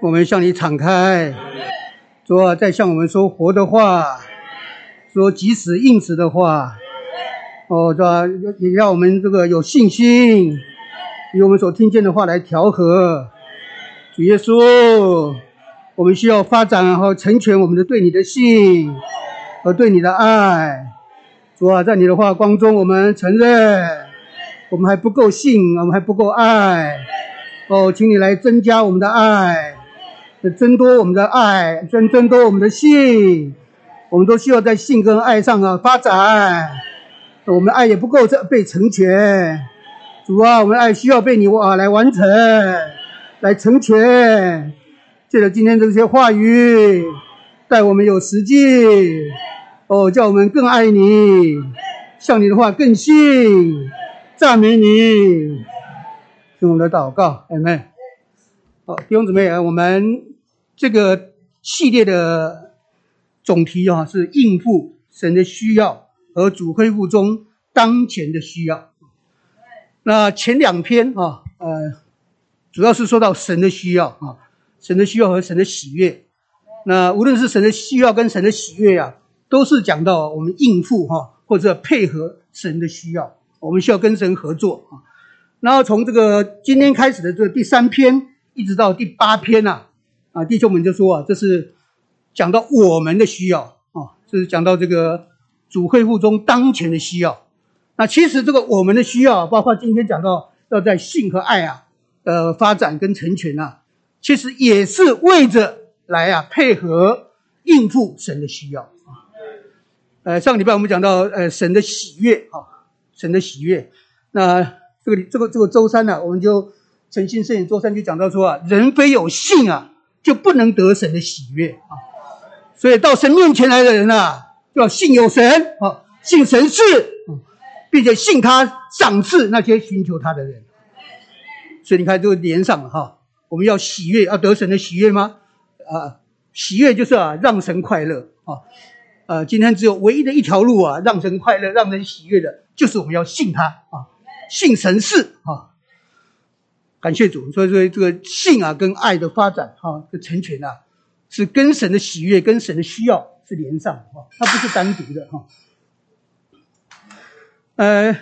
我们向你敞开，主啊，在向我们说活的话，说即使应时的话，哦，是吧？也让我们这个有信心，以我们所听见的话来调和。主耶稣，我们需要发展和成全我们的对你的信和对你的爱。主啊，在你的话光中，我们承认我们还不够信，我们还不够爱。哦，请你来增加我们的爱。增多我们的爱，增增多我们的信，我们都需要在性跟爱上啊发展。我们的爱也不够这被成全，主啊，我们的爱需要被你啊来完成，来成全。借着今天这些话语，带我们有实际，哦，叫我们更爱你，像你的话更信，赞美你，听我的祷告，阿门。好，弟兄姊妹啊，我们。这个系列的总题啊，是应付神的需要和主恢复中当前的需要。那前两篇啊，呃，主要是说到神的需要啊，神的需要和神的喜悦。那无论是神的需要跟神的喜悦啊，都是讲到我们应付哈，或者配合神的需要，我们需要跟神合作啊。然后从这个今天开始的这第三篇，一直到第八篇呐。啊，弟兄们就说啊，这是讲到我们的需要啊，这是讲到这个主会复中当前的需要。那其实这个我们的需要，包括今天讲到要在性和爱啊呃发展跟成全啊，其实也是为着来啊配合应付神的需要啊。呃，上礼拜我们讲到呃神的喜悦啊，神的喜悦。那这个这个这个周三呢，我们就诚心摄影周三就讲到说啊，人非有信啊。就不能得神的喜悦啊，所以到神面前来的人啊，就要信有神啊，信神是，并且信他赏赐那些寻求他的人。所以你看，就连上了哈。我们要喜悦，要得神的喜悦吗？啊，喜悦就是啊，让神快乐啊。呃，今天只有唯一的一条路啊，让神快乐、让人喜悦的，就是我们要信他啊，信神是啊。感谢主，所以说这个性啊，跟爱的发展哈，的成全啊，是跟神的喜悦、跟神的需要是连上哈，它不是单独的哈。呃，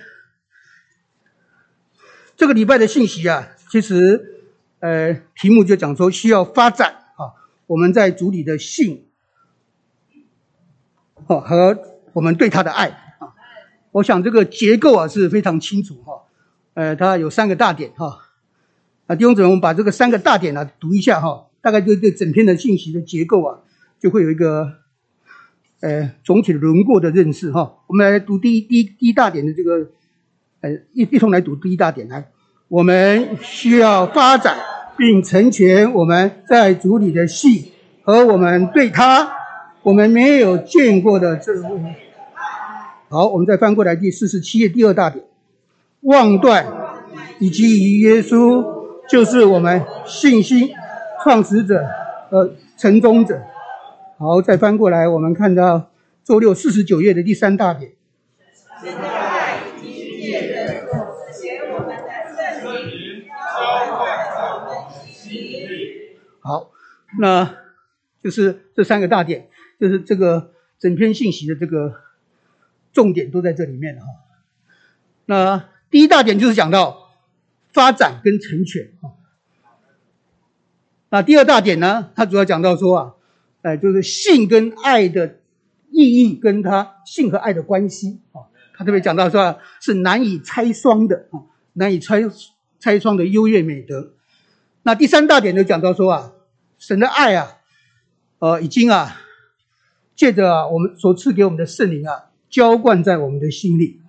这个礼拜的信息啊，其实呃题目就讲说需要发展啊，我们在主里的性，哦和我们对他的爱啊，我想这个结构啊是非常清楚哈，呃，它有三个大点哈。啊，弟兄姊妹，我们把这个三个大点呢读一下哈，大概就对整篇的信息的结构啊，就会有一个呃总体的轮廓的认识哈。我们来读第一第一第一大点的这个，呃一一同来读第一大点来。我们需要发展并成全我们在主里的信和我们对他我们没有见过的这个。好，我们再翻过来第四十七页第二大点，望断以及与耶稣。就是我们信心创始者和成终者。好，再翻过来，我们看到周六四十九页的第三大点。好，那就是这三个大点，就是这个整篇信息的这个重点都在这里面哈。那第一大点就是讲到。发展跟成全啊，那第二大点呢？他主要讲到说啊，哎，就是性跟爱的意义，跟它性和爱的关系啊。他特别讲到说啊，是难以拆双的啊，难以拆拆双的优越美德。那第三大点就讲到说啊，神的爱啊，呃，已经啊，借着我们所赐给我们的圣灵啊，浇灌在我们的心里。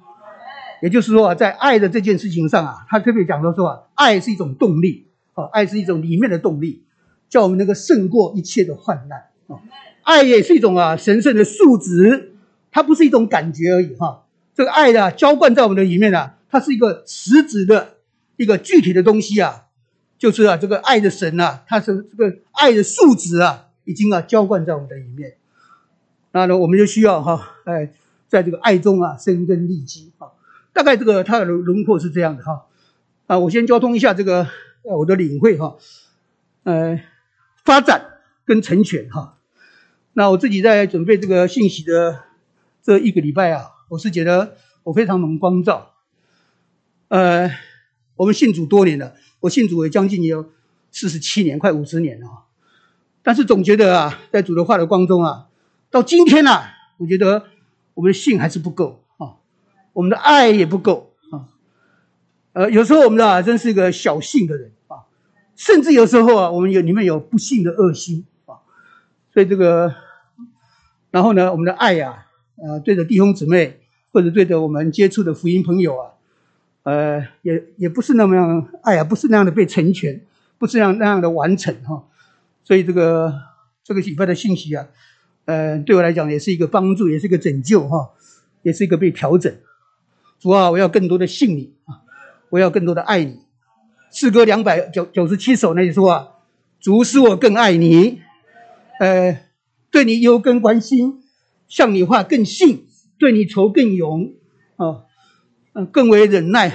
也就是说啊，在爱的这件事情上啊，他特别讲到说啊，爱是一种动力啊，爱是一种里面的动力，叫我们能够胜过一切的患难啊。爱也是一种啊神圣的素质，它不是一种感觉而已哈。这个爱的浇灌在我们的里面啊，它是一个实质的一个具体的东西啊，就是啊这个爱的神啊，它是这个爱的素质啊，已经啊浇灌在我们的里面。那呢，我们就需要哈，哎，在这个爱中啊生根立基啊。大概这个它的轮廓是这样的哈，啊，我先交通一下这个呃我的领会哈，呃，发展跟成全哈。那我自己在准备这个信息的这一个礼拜啊，我是觉得我非常能光照。呃，我们信主多年了，我信主也将近有四十七年，快五十年了。但是总觉得啊，在主的话的光中啊，到今天啊，我觉得我们的信还是不够，我们的爱也不够啊。呃，有时候我们的啊，真是一个小信的人啊，甚至有时候啊，我们有里面有不幸的恶心啊。所以这个，然后呢，我们的爱呀，呃，对着弟兄姊妹或者对着我们接触的福音朋友啊。呃，也也不是那么样，爱呀，不是那样的被成全，不是那样那样的完成哈，所以这个这个礼拜的信息啊，呃，对我来讲也是一个帮助，也是一个拯救哈，也是一个被调整。主啊，我要更多的信你啊，我要更多的爱你。诗歌两百九九十七首那里说啊，主使我更爱你，呃，对你忧更关心，向你话更信，对你仇更勇啊。嗯，更为忍耐，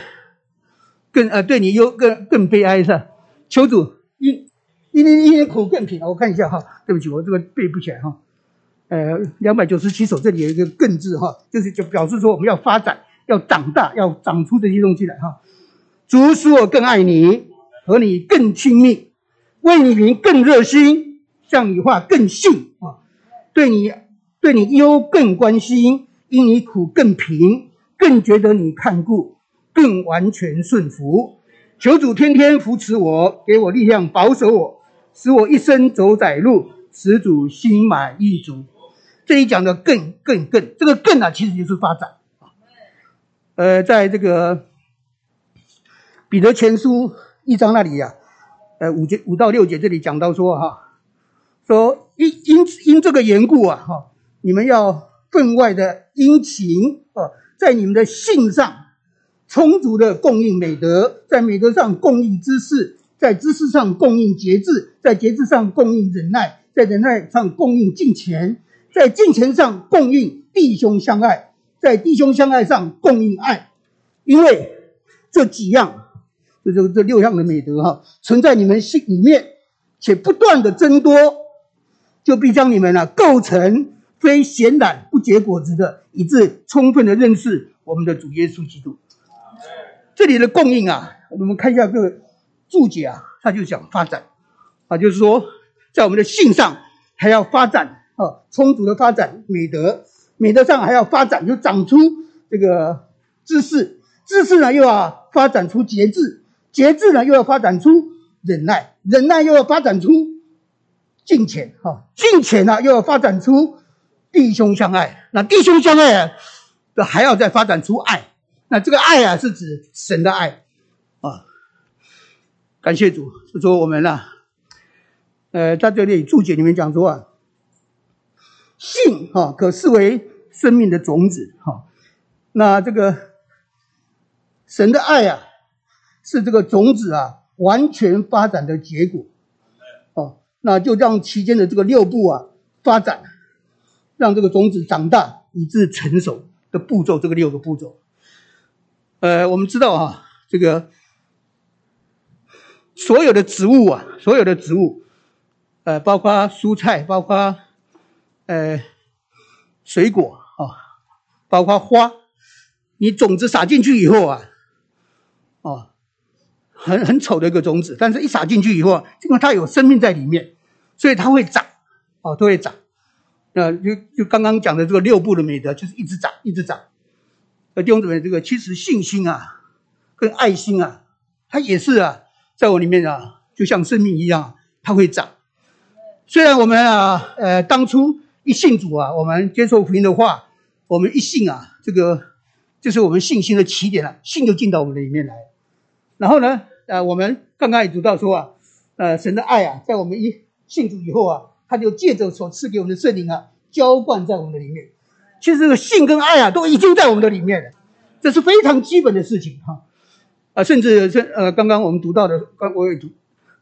更呃，对你忧更更悲哀是吧？求主因因因因苦更平。我看一下哈，对不起，我这个背不起来哈。呃，两百九十七首这里有一个“更”字哈，就是就表示说我们要发展，要长大，要长出这些东西来哈。主使我更爱你，和你更亲密，为你名更热心，向你话更信啊，对你对你忧更关心，因你苦更平。更觉得你看顾，更完全顺服。求主天天扶持我，给我力量，保守我，使我一生走窄路，使主心满意足。这里讲的更更更，这个更啊，其实就是发展呃，在这个彼得前书一章那里呀，呃，五节五到六节这里讲到说哈，说因因因这个缘故啊哈，你们要分外的殷勤啊。在你们的性上充足的供应美德，在美德上供应知识，在知识上供应节制，在节制上供应忍耐，在忍耐上供应敬虔，在敬虔上供应弟兄相爱，在弟兄相爱上供应爱。因为这几样，这这这六样的美德哈，存在你们心里面，且不断的增多，就必将你们呢构成。非闲懒不结果子的，以致充分的认识我们的主耶稣基督。这里的供应啊，我们看一下这个注解啊，他就讲发展啊，就是说在我们的性上还要发展啊，充足的发展美德，美德上还要发展，就长出这个知识，知识呢又要发展出节制，节制呢又要发展出忍耐，忍耐又要发展出敬虔，哈，敬虔呢又要发展出。弟兄相爱，那弟兄相爱啊，这还要再发展出爱。那这个爱啊，是指神的爱啊。感谢主，就说我们呢，呃，在这里注解里面讲说啊，性哈可视为生命的种子哈。那这个神的爱啊，是这个种子啊完全发展的结果。哦，那就让期间的这个六步啊发展。让这个种子长大以致成熟的步骤，这个六个步骤。呃，我们知道啊，这个所有的植物啊，所有的植物，呃，包括蔬菜，包括呃水果啊，包括花，你种子撒进去以后啊，哦，很很丑的一个种子，但是一撒进去以后，因为它有生命在里面，所以它会长，哦，都会长。那就就刚刚讲的这个六步的美德，就是一直长，一直长。呃，弟兄姊妹，这个其实信心啊，跟爱心啊，它也是啊，在我里面啊，就像生命一样，它会长。虽然我们啊，呃，当初一信主啊，我们接受福音的话，我们一信啊，这个就是我们信心的起点了，信就进到我们的里面来。然后呢，呃，我们刚刚也读到说啊，呃，神的爱啊，在我们一信主以后啊。他就借着所赐给我们的圣灵啊，浇灌在我们的里面。其实这个性跟爱啊，都已经在我们的里面了，这是非常基本的事情哈。啊，甚至是呃，刚刚我们读到的，刚我也读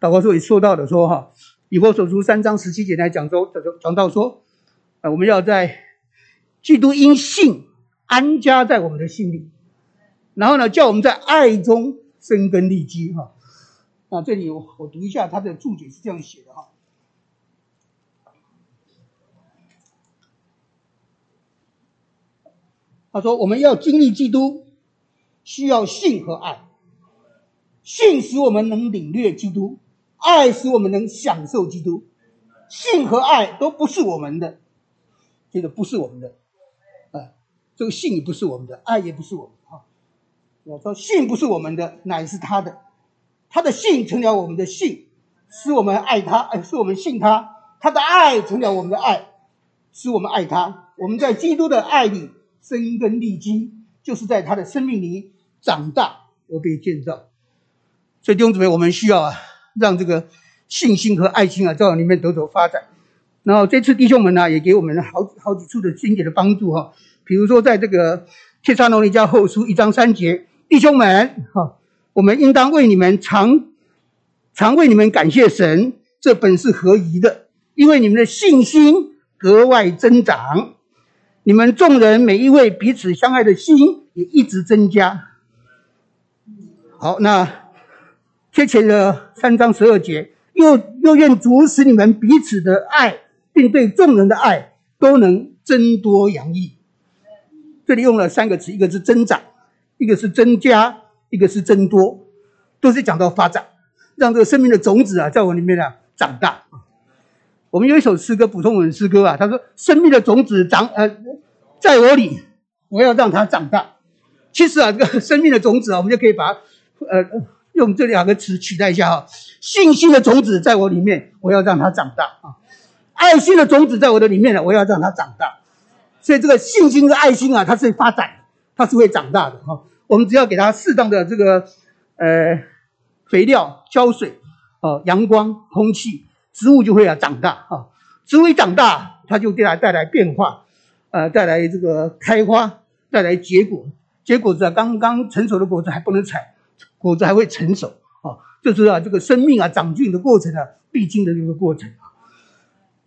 祷告书也说到的说哈，以弗所书三章十七节来讲说，讲到说，我们要在基督因信安家在我们的心里。然后呢叫我们在爱中生根立基哈。那这里我我读一下他的注解是这样写的哈。他说我们要经历基督需要性和爱。性使我们能领略基督爱使我们能享受基督。性和爱都不是我们的这个不是我们的，啊，这个信也不是我们的，爱也不是我们啊。我说信不是我们的，乃是他的，他的信成了我们的信，使我们爱他，哎，使我们信他。他的爱成了我们的爱，使我们爱他。我们在基督的爱里生根立基，就是在他的生命里长大而被建造。所以弟兄姊妹，我们需要啊，让这个信心和爱心啊，在里面得着发展。然后这次弟兄们呢，也给我们好好几处的经典的帮助哈。比如说，在这个帖撒罗尼迦后书一章三节，弟兄们哈，我们应当为你们常常为你们感谢神，这本是合宜的，因为你们的信心格外增长，你们众人每一位彼此相爱的心也一直增加。好，那。贴前的三章十二节，又又愿主使你们彼此的爱，并对众人的爱都能增多洋溢。这里用了三个词，一个是增长，一个是增加，一个是增多，都是讲到发展，让这个生命的种子啊，在我里面呢长大。我们有一首诗歌，普通文诗歌啊，他说：“生命的种子长呃，在我里，我要让它长大。”其实啊，这个生命的种子啊，我们就可以把呃。用这两个词取代一下哈，信心的种子在我里面，我要让它长大啊；爱心的种子在我的里面呢，我要让它长大。所以这个信心和爱心啊，它是发展，它是会长大的哈。我们只要给它适当的这个呃肥料、浇水、哦阳光、空气，植物就会啊长大啊。植物一长大，它就给它带来变化，呃，带来这个开花，带来结果。结果子啊，刚刚成熟的果子还不能采。果子还会成熟啊，就是啊，这个生命啊长进的过程啊，必经的这个过程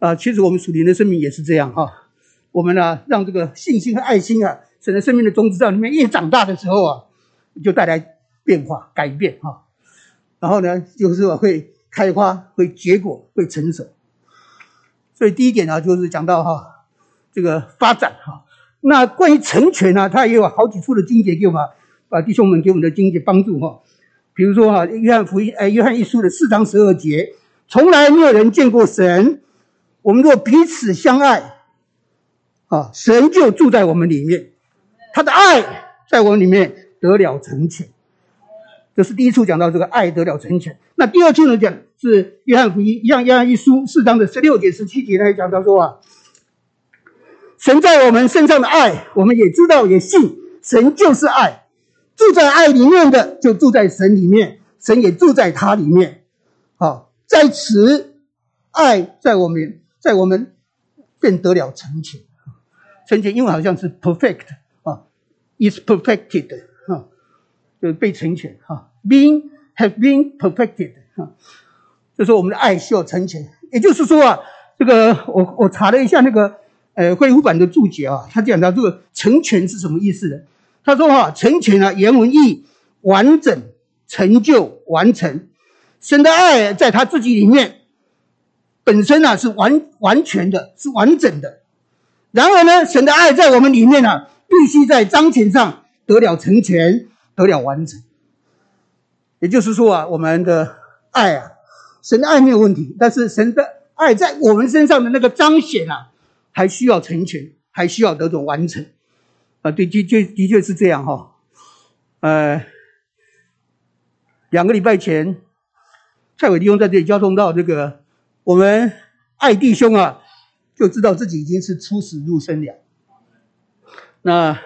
啊，其实我们属灵的生命也是这样哈。我们呢，让这个信心和爱心啊，使得生命的种子在里面越长大的时候啊，就带来变化改变哈。然后呢，就是会开花、会结果、会成熟。所以第一点呢，就是讲到哈，这个发展哈。那关于成全呢，它也有好几处的经节给我们。把弟兄们给我们的经济帮助哈，比如说哈，约翰福音哎，约翰一书的四章十二节，从来没有人见过神。我们若彼此相爱，啊，神就住在我们里面，他的爱在我们里面得了成全。这是第一处讲到这个爱得了成全。那第二处呢，讲是约翰福音，一样约翰一书四章的十六节、十七节呢，讲到说啊，神在我们身上的爱，我们也知道也信，神就是爱。住在爱里面的，就住在神里面，神也住在他里面。好，在此，爱在我们，在我们便得了成全。成全，因为好像是 perfect 啊，is perfected 哈，就是被成全哈，being have been perfected 哈，就是我们的爱需要成全。也就是说啊，这个我我查了一下那个呃恢复版的注解啊，他讲到这个成全是什么意思的？他说：“哈，成全啊，原文意完整、成就、完成。神的爱在他自己里面本身呢是完完全的，是完整的。然而呢，神的爱在我们里面呢，必须在彰显上得了成全，得了完成。也就是说啊，我们的爱啊，神的爱没有问题，但是神的爱在我们身上的那个彰显啊，还需要成全，还需要得种完成。”啊，对，的确的确是这样哈。呃，两个礼拜前，蔡伟利用在这里交通到这个，我们爱弟兄啊，就知道自己已经是出死入生了。那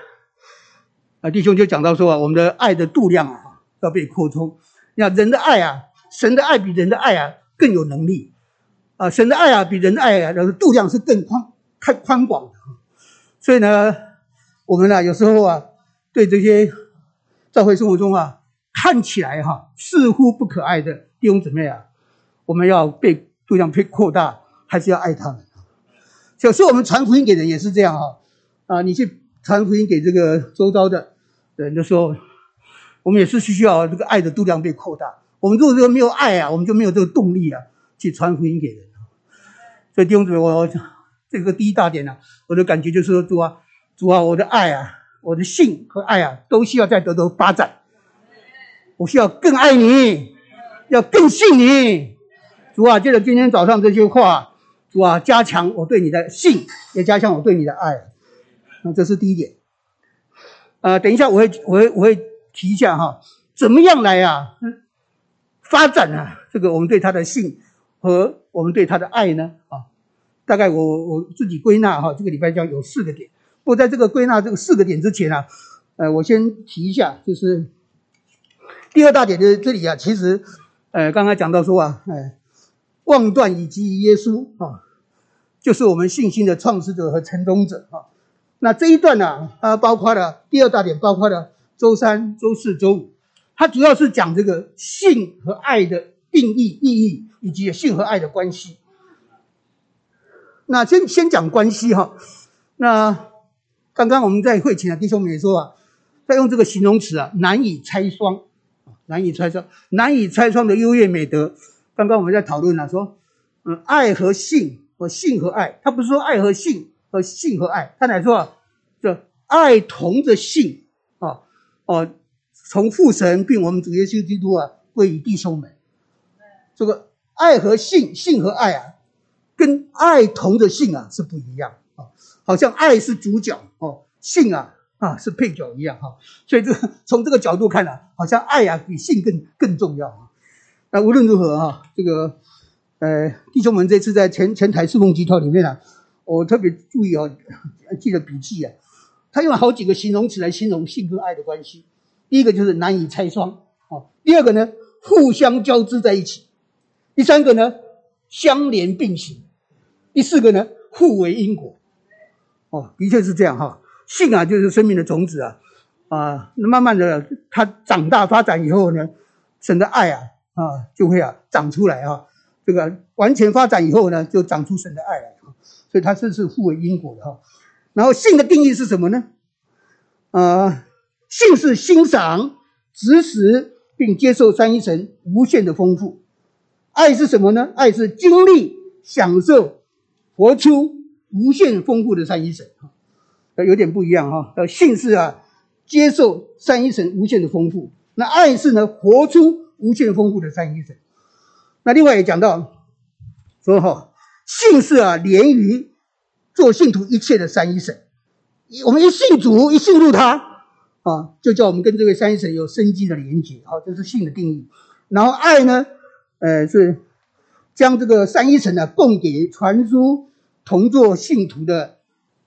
啊，弟兄就讲到说啊，我们的爱的度量啊，要被扩充。那人的爱啊，神的爱比人的爱啊更有能力啊，神的爱啊比人的爱啊，那个度量是更宽、太宽广的。所以呢。我们呢，有时候啊，对这些教会生活中啊，看起来哈似乎不可爱的弟兄姊妹啊，我们要被度量被扩大，还是要爱他们。有时候我们传福音给人也是这样哈啊，你去传福音给这个周遭的人的时候，我们也是需要这个爱的度量被扩大。我们如果说没有爱啊，我们就没有这个动力啊，去传福音给人。所以弟兄姊妹，我这个第一大点呢，我的感觉就是说主啊。主啊，我的爱啊，我的性和爱啊，都需要在得到发展。我需要更爱你，要更信你。主啊，借着今天早上这些话，主啊，加强我对你的信，也加强我对你的爱。那这是第一点。呃，等一下我会我会我会提一下哈，怎么样来啊发展啊这个我们对他的信和我们对他的爱呢？啊，大概我我自己归纳哈，这个礼拜将有四个点。不过在这个归纳这个四个点之前啊，呃，我先提一下，就是第二大点就是这里啊，其实呃刚才讲到说啊，哎，望断以及耶稣啊，就是我们信心的创始者和成功者啊。那这一段呢，它包括了第二大点，包括了周三、周四周五，它主要是讲这个性和爱的定义、意义以及性和爱的关系。那先先讲关系哈，那。刚刚我们在会前啊，弟兄们也说啊，在用这个形容词啊，难以拆双，难以拆双，难以拆双的优越美德。刚刚我们在讨论啊，说，嗯，爱和性和性和爱，他不是说爱和性和性和爱，他乃说啊，这爱同着性啊，哦，从父神并我们主耶稣基督啊归于弟兄们。这个爱和性，性和爱啊，跟爱同着性啊是不一样啊。好像爱是主角哦，性啊啊是配角一样哈，所以这从这个角度看呢，好像爱啊比性更更重要啊。那无论如何哈，这个呃弟兄们这次在前前台侍奉集团里面啊，我特别注意哦，记得笔记啊，他用了好几个形容词来形容性跟爱的关系。第一个就是难以拆双哦，第二个呢互相交织在一起，第三个呢相连并行，第四个呢互为因果。哦，的确是这样哈。性啊，就是生命的种子啊，啊，那慢慢的它长大发展以后呢，神的爱啊啊就会啊长出来啊。这个完全发展以后呢，就长出神的爱来啊。所以它这是互为因果的哈。然后性的定义是什么呢？啊，性是欣赏、指使并接受三一神无限的丰富。爱是什么呢？爱是经历、享受、活出。无限丰富的三一神啊，有点不一样哈。呃，性是啊，接受三一神无限的丰富；那爱是呢，活出无限丰富的三一神。那另外也讲到说哈，信是啊，连于做信徒一切的三一神。我们一信主，一信入他啊，就叫我们跟这位三一神有生机的连接。好，这是信的定义。然后爱呢，呃，是将这个三一神呢供给传输。同做信徒的，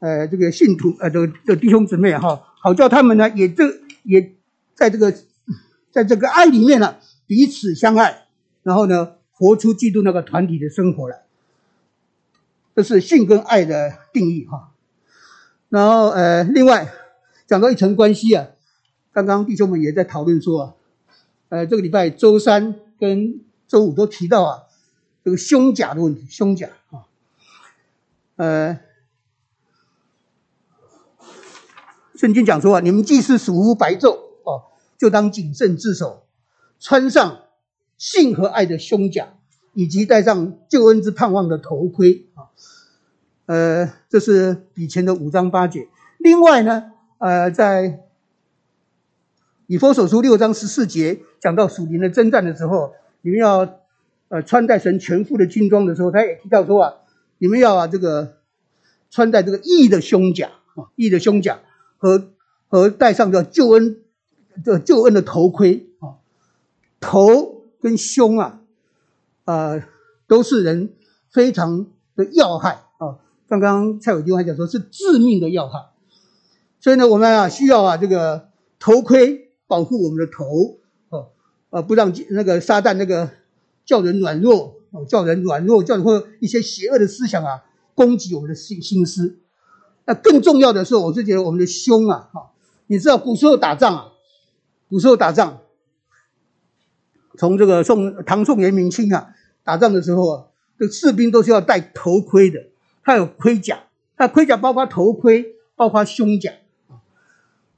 呃，这个信徒，呃，这个这弟兄姊妹哈，好叫他们呢，也这也在这个，在这个爱里面呢，彼此相爱，然后呢，活出基督那个团体的生活来。这是性跟爱的定义哈。然后呃，另外讲到一层关系啊，刚刚弟兄们也在讨论说啊，呃，这个礼拜周三跟周五都提到啊，这个胸甲的问题，胸甲啊。呃，圣经讲说啊，你们既是属乎白昼哦，就当谨慎自守，穿上性和爱的胸甲，以及戴上救恩之盼望的头盔啊。呃，这是以前的五章八节。另外呢，呃，在以佛所书六章十四节讲到属灵的征战的时候，你们要呃穿戴神全副的军装的时候，他也提到说啊。你们要啊，这个穿戴这个义的胸甲啊，义的胸甲和和戴上个救恩的救恩的头盔，头跟胸啊，啊，都是人非常的要害啊。刚刚蔡伟军还讲说是致命的要害，所以呢，我们啊需要啊这个头盔保护我们的头哦，啊，不让那个撒旦那个叫人软弱。哦，叫人软弱，叫人或一些邪恶的思想啊，攻击我们的心心思。那更重要的是，我是觉得我们的胸啊，哈，你知道古时候打仗啊，古时候打仗，从这个宋唐宋元明清啊，打仗的时候啊，这士兵都是要戴头盔的，他有盔甲，那盔甲包括头盔，包括胸甲。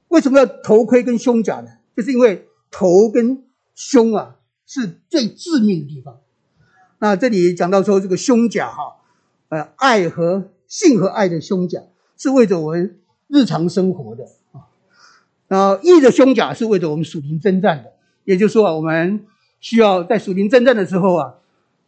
为什么要头盔跟胸甲呢？就是因为头跟胸啊是最致命的地方。那这里讲到说，这个胸甲哈，呃，爱和性和爱的胸甲是为着我们日常生活的啊。然后义的胸甲是为着我们属灵征战的，也就是说，我们需要在属灵征战的时候啊，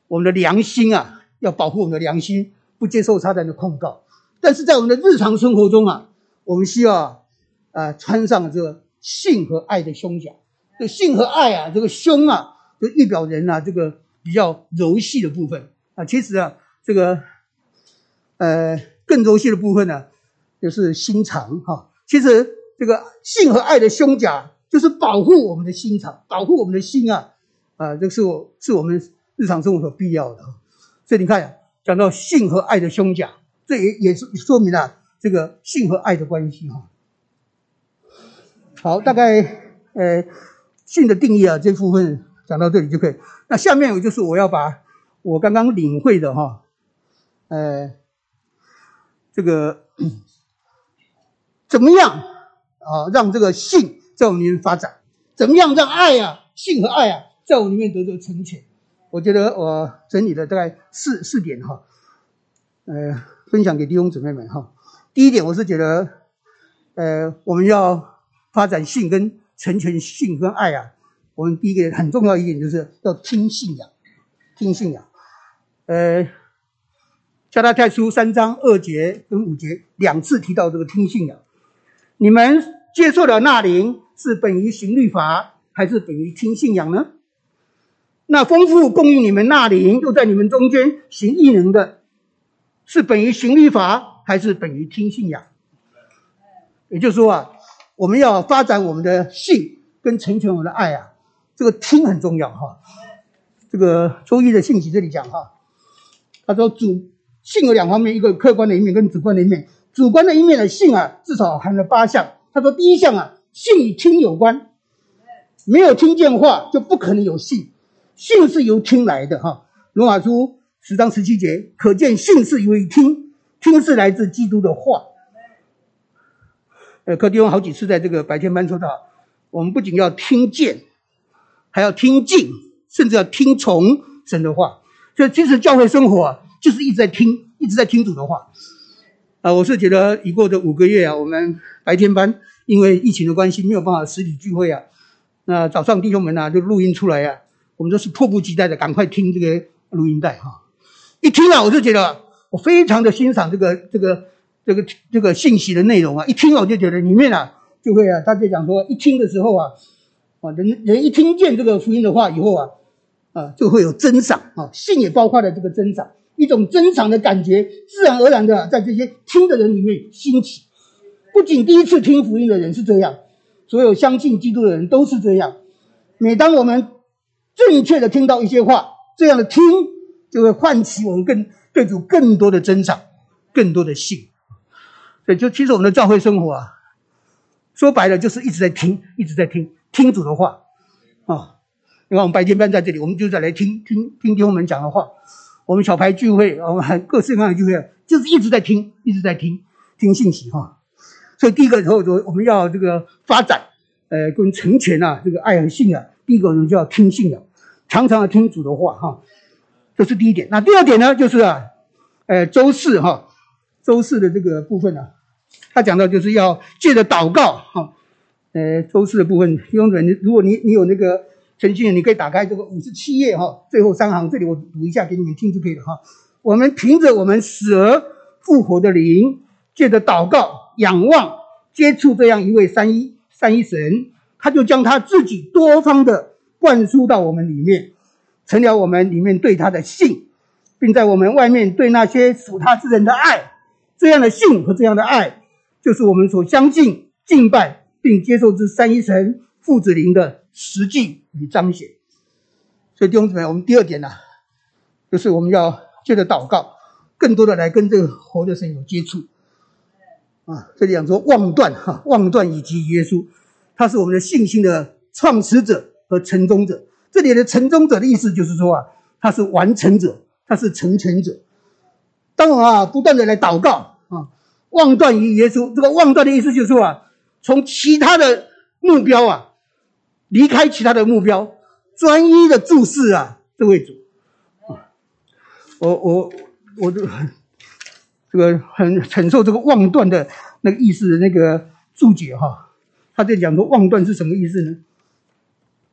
我们的良心啊，要保护我们的良心，不接受撒旦的控告。但是在我们的日常生活中啊，我们需要啊穿上这个性和爱的胸甲。这性和爱啊，这个胸啊，就预表人啊这个比较柔细的部分啊。其实啊，这个呃更柔细的部分呢。就是心肠哈，其实这个性和爱的胸甲就是保护我们的心肠，保护我们的心啊啊，这是我是我们日常生活所必要的。所以你看，讲到性和爱的胸甲，这也也是说明了这个性和爱的关系哈。好，大概呃性的定义啊这部分讲到这里就可以。那下面我就是我要把我刚刚领会的哈，呃这个。怎么样啊？让这个性在我们里面发展？怎么样让爱啊，性和爱啊，在我里面得到成全？我觉得我整理了大概四四点哈，呃，分享给弟兄姊妹们哈。第一点，我是觉得，呃，我们要发展性跟成全性跟爱啊。我们第一个很重要一点就是要听信仰，听信仰。呃，加拉太书三章二节跟五节两次提到这个听信仰。你们接受的那灵是本于行律法，还是本于听信仰呢？那丰富供应你们那灵又在你们中间行异能的，是本于行律法，还是本于听信仰？也就是说啊，我们要发展我们的信跟成全我们的爱啊，这个听很重要哈。这个周易的信息这里讲哈，他说主信有两方面，一个客观的一面跟主观的一面。主观的一面的性啊，至少含了八项。他说，第一项啊，性与听有关，没有听见话就不可能有性，信是由听来的哈。罗马书十章十七节，可见信是由于听，听是来自基督的话。呃，柯弟兄好几次在这个白天班说到，我们不仅要听见，还要听进，甚至要听从神的话。所以，其实教会生活啊，就是一直在听，一直在听主的话。啊，我是觉得已过的五个月啊，我们白天班因为疫情的关系没有办法实体聚会啊，那早上弟兄们啊就录音出来呀，我们都是迫不及待的赶快听这个录音带哈。一听啊，我就觉得我非常的欣赏这个这个这个这个信息的内容啊，一听我就觉得里面啊就会啊，他就讲说一听的时候啊，啊人人一听见这个福音的话以后啊，啊就会有增长啊，信也包括了这个增长。一种增长的感觉，自然而然的在这些听的人里面兴起。不仅第一次听福音的人是这样，所有相信基督的人都是这样。每当我们正确的听到一些话，这样的听就会唤起我们更对主更多的增长，更多的信。所以，就其实我们的教会生活啊，说白了就是一直在听，一直在听听主的话啊。你看，我们白天班在这里，我们就在来听听听弟兄们讲的话。我们小牌聚会，我们各式各样的聚会，就是一直在听，一直在听听信息哈。所以第一个时候说，我们要这个发展，呃，跟成全啊，这个爱和信啊。一个人就要听信仰，常常要听主的话哈。这是第一点。那第二点呢，就是啊，呃，周四哈，周四的这个部分呢，他讲到就是要借着祷告哈，呃，周四的部分，弟兄姊妹，如果你你有那个。陈先你可以打开这个五十七页哈，最后三行，这里我读一下给你们听就可以了哈。我们凭着我们死而复活的灵，借着祷告、仰望、接触这样一位三一三一神，他就将他自己多方的灌输到我们里面，成了我们里面对他的信，并在我们外面对那些属他之人的爱。这样的信和这样的爱，就是我们所相信、敬拜并接受之三一神父子灵的。实际与彰显，所以弟兄姊妹，我们第二点呢，就是我们要借着祷告，更多的来跟这个活的神有接触。啊，这里讲说望断哈，望断以及耶稣，他是我们的信心的创始者和成终者。这里的成终者的意思就是说啊，他是完成者，他是成全者。当然啊不断的来祷告啊，妄断于耶稣，这个妄断的意思就是说啊，从其他的目标啊。离开其他的目标，专一的注视啊，这位主，我我我这很这个很承受这个妄断的那个意思的那个注解哈，他在讲说妄断是什么意思呢？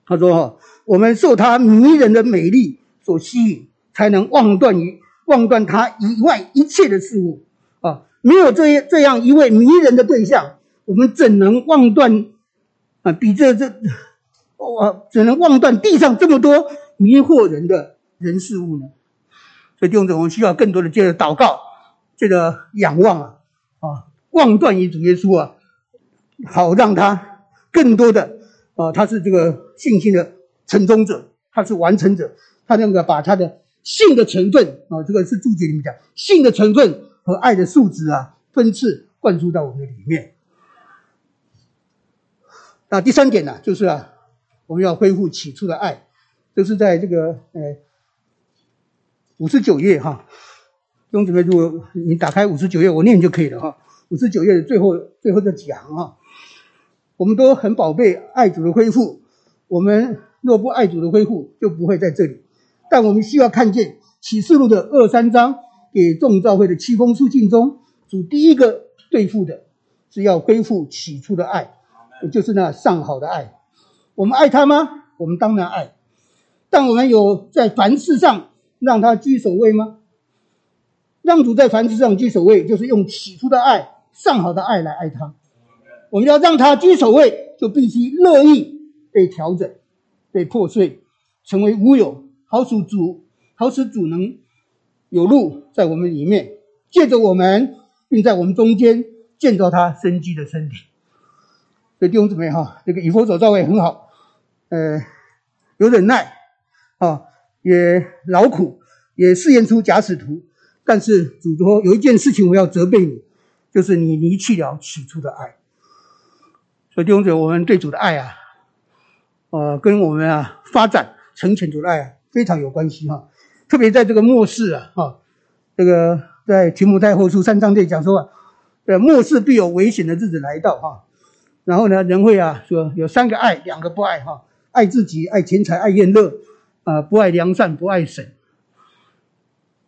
他说哈，我们受他迷人的美丽所吸引，才能妄断于妄断他以外一切的事物啊！没有这这样一位迷人的对象，我们怎能妄断啊？比这这，我只能妄断地上这么多迷惑人的人事物呢？所以弟兄姊妹，我们需要更多的借着祷告，借着仰望啊啊，妄断于主耶稣啊，好让他更多的啊，他是这个信心的成终者，他是完成者，他那个把他的。性的成分啊，这个是注解里面讲性的成分和爱的素质啊，分次灌输到我们的里面。那第三点呢，就是啊，我们要恢复起初的爱，就是在这个呃五十九页哈，兄弟们，如果你打开五十九页，我念就可以了哈。五十九页的最后最后的讲啊，我们都很宝贝爱主的恢复，我们若不爱主的恢复，就不会在这里。但我们需要看见启示录的二三章给众教会的七封书信中，主第一个对付的是要恢复起初的爱，也就是那上好的爱。我们爱他吗？我们当然爱，但我们有在凡事上让他居首位吗？让主在凡事上居首位，就是用起初的爱、上好的爱来爱他。我们要让他居首位，就必须乐意被调整、被破碎，成为无有。好使主，好使主能有路在我们里面，借着我们，并在我们中间建造他生机的身体。所以弟兄姊妹哈，这个以佛所造位很好，呃，有忍耐啊，也劳苦，也试验出假使徒。但是主说有一件事情我要责备你，就是你离弃了起初的爱。所以弟兄姊妹，我们对主的爱啊，呃，跟我们啊发展成全主的爱啊。非常有关系哈，特别在这个末世啊，哈，这个在提摩太后书三章里讲说啊，呃，末世必有危险的日子来到哈，然后呢，人会啊说有三个爱，两个不爱哈，爱自己，爱钱财，爱宴乐，啊，不爱良善，不爱神。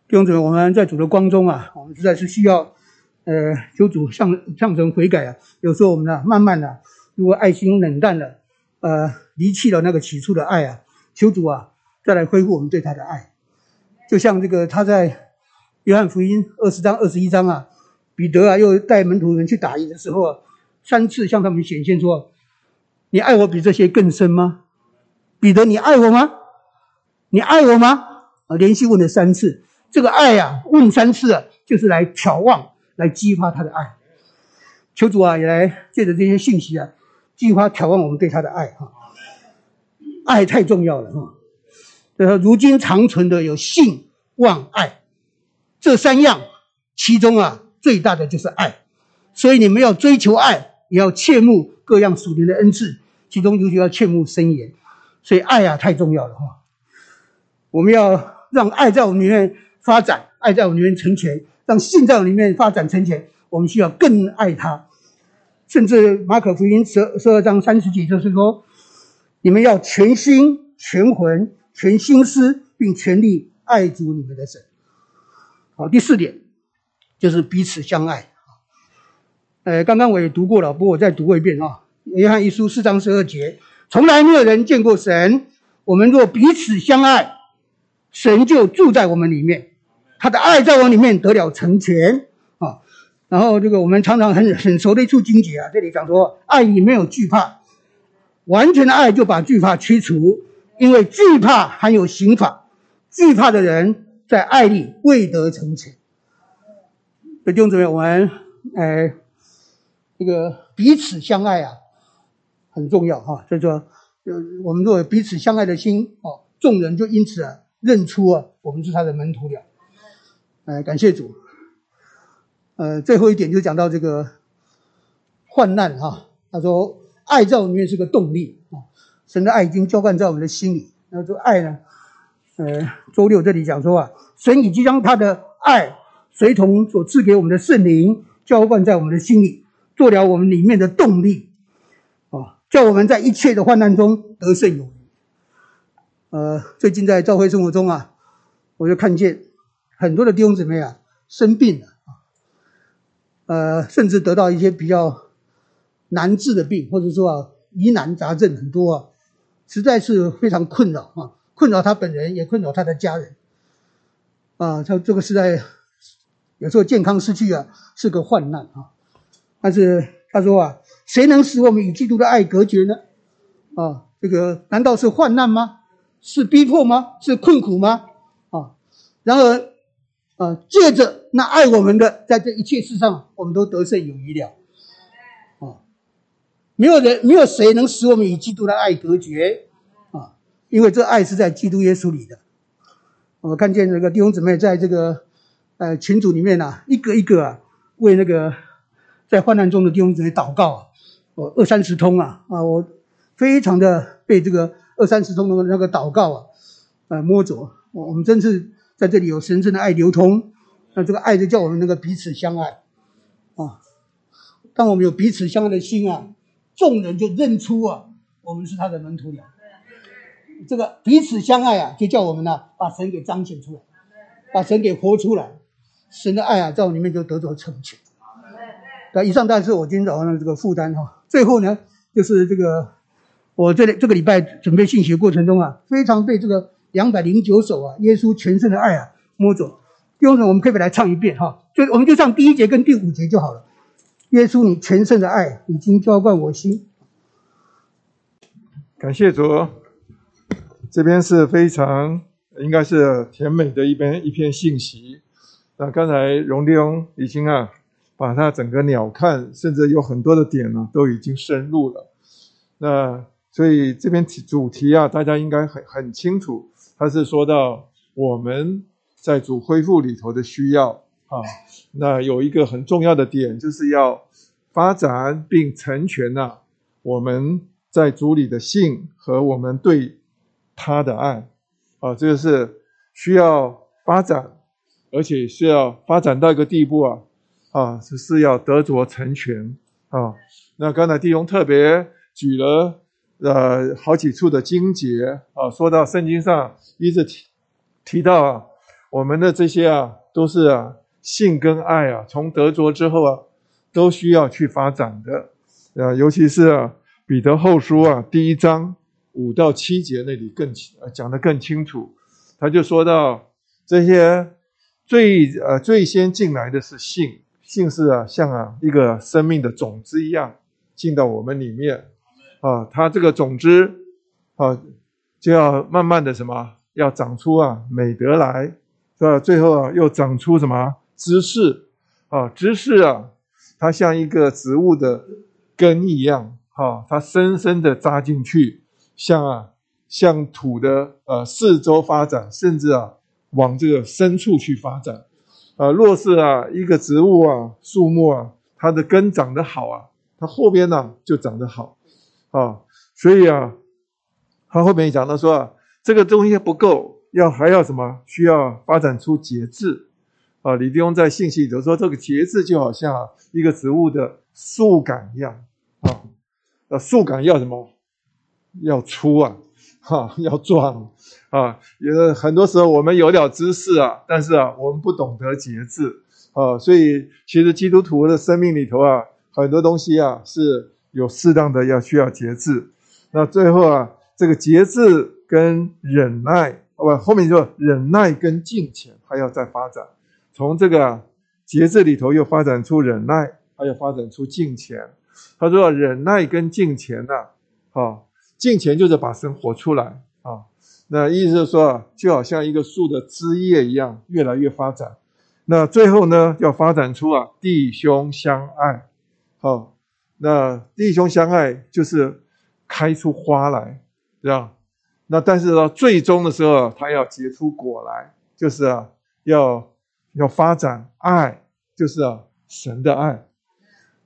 弟兄姊妹，我们在主的光中啊，我们实在是需要，呃，求主向向神悔改啊。有时候我们呢，慢慢的，如果爱心冷淡了，呃，离弃了那个起初的爱啊，求主啊。再来恢复我们对他的爱，就像这个他在约翰福音二十章二十一章啊，彼得啊又带门徒们去打鱼的时候啊，三次向他们显现说：“你爱我比这些更深吗？”彼得，你爱我吗？你爱我吗？啊，连续问了三次，这个爱呀，问三次啊，就是来眺望，来激发他的爱。求主啊，也来借着这些信息啊，激发挑望我们对他的爱哈。爱太重要了哈。呃，如今长存的有信、望、爱这三样，其中啊最大的就是爱，所以你们要追求爱，也要切慕各样属灵的恩赐，其中尤其要切慕深言，所以爱啊太重要了哈。我们要让爱在我们里面发展，爱在我们里面成全，让信在我们里面发展成全，我们需要更爱他。甚至马可福音十十二章三十节就是说，你们要全心全魂。全心思并全力爱主你们的神。好，第四点就是彼此相爱。呃，刚刚我也读过了，不过我再读一遍啊。约翰一书四章十二节，从来没有人见过神。我们若彼此相爱，神就住在我们里面，他的爱在我们里面得了成全。然后这个我们常常很很熟的一处经节啊，这里讲说，爱里没有惧怕，完全的爱就把惧怕驱除。因为惧怕含有刑法，惧怕的人在爱里未得成全。弟兄姊妹，我们呃，这个彼此相爱啊，很重要哈。所以说，呃，我们若有彼此相爱的心哦，众人就因此啊认出啊我们是他的门徒了。呃，感谢主。呃，最后一点就讲到这个患难哈。他说，爱在我们里面是个动力啊。神的爱已经浇灌在我们的心里。那这爱呢？呃，周六这里讲说啊，神已经将他的爱随同所赐给我们的圣灵浇灌在我们的心里，做了我们里面的动力啊，叫我们在一切的患难中得胜有余。呃，最近在教会生活中啊，我就看见很多的弟兄姊妹啊生病了，呃，甚至得到一些比较难治的病，或者说啊疑难杂症很多啊，实在是非常困扰啊，困扰他本人，也困扰他的家人。啊，他这个时代有时候健康失去啊是个患难啊，但是他说啊，谁能使我们与基督的爱隔绝呢？啊，这个难道是患难吗？是逼迫吗？是困苦吗？啊，然而啊，借着那爱我们的，在这一切事上，我们都得胜有余了。啊，没有人，没有谁能使我们与基督的爱隔绝啊，因为这爱是在基督耶稣里的。我看见那个弟兄姊妹在这个呃群组里面呐，一个一个啊为那个在患难中的弟兄姊妹祷告啊，我二三十通啊啊，我非常的被这个二三十通的那个祷告啊呃摸着，我们真是在这里有神圣的爱流通，那这个爱就叫我们那个彼此相爱啊，当我们有彼此相爱的心啊，众人就认出啊我们是他的门徒了。这个彼此相爱啊，就叫我们呢把神给彰显出来，把神给活出来。神的爱啊，在我里面就得着成全。那以上大概是我今天早上的这个负担哈。最后呢，就是这个我这里这个礼拜准备信息过程中啊，非常被这个两百零九首啊，耶稣全身的爱啊摸着。用我们可以来唱一遍哈，就我们就唱第一节跟第五节就好了。耶稣，你全身的爱已经浇灌我心。感谢主。这边是非常应该是甜美的一边一篇信息。那刚才荣弟兄已经啊，把它整个鸟瞰，甚至有很多的点呢，都已经深入了。那所以这边题主题啊，大家应该很很清楚，他是说到我们在主恢复里头的需要啊。那有一个很重要的点，就是要发展并成全呐我们在主里的信和我们对。他的爱，啊，这个是需要发展，而且需要发展到一个地步啊，啊，是是要得着成全啊。那刚才弟兄特别举了呃好几处的经节啊，说到圣经上一直提提到啊，我们的这些啊都是啊性跟爱啊，从得着之后啊，都需要去发展的啊，尤其是啊彼得后书啊第一章。五到七节那里更呃讲得更清楚，他就说到这些最呃最先进来的是性，性是啊像啊一个生命的种子一样进到我们里面啊，它这个种子啊就要慢慢的什么要长出啊美德来，是吧？最后啊又长出什么知识啊知识啊，它像一个植物的根一样哈，它深深的扎进去。向啊，向土的呃四周发展，甚至啊往这个深处去发展，啊，若是啊一个植物啊树木啊，它的根长得好啊，它后边呢就长得好，啊，所以啊，他后面讲到说啊，这个东西不够，要还要什么？需要发展出节制，啊，李弟兄在信息里头说，这个节制就好像一个植物的树干一样，啊，那树干要什么？要粗啊，哈，要壮啊！有很多时候我们有点知识啊，但是啊，我们不懂得节制啊。所以其实基督徒的生命里头啊，很多东西啊是有适当的要需要节制。那最后啊，这个节制跟忍耐，不，后面说忍耐跟敬虔还要再发展。从这个节制里头又发展出忍耐，还要发展出敬虔。他说忍耐跟敬虔呐，好。敬虔就是把神活出来啊，那意思是说啊，就好像一个树的枝叶一样，越来越发展。那最后呢，要发展出啊弟兄相爱，好，那弟兄相爱就是开出花来，对吧？那但是呢最终的时候，它要结出果来，就是啊，要要发展爱，就是啊神的爱。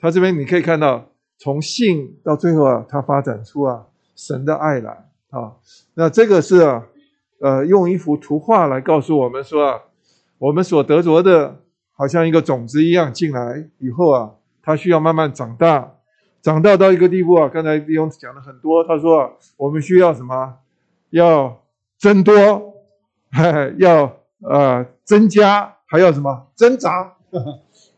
他这边你可以看到，从性到最后啊，它发展出啊。神的爱来啊，那这个是啊，呃，用一幅图画来告诉我们说啊，我们所得着的，好像一个种子一样进来以后啊，它需要慢慢长大，长大到一个地步啊。刚才弟兄讲了很多，他说，我们需要什么？要增多，要呃增加，还要什么？增长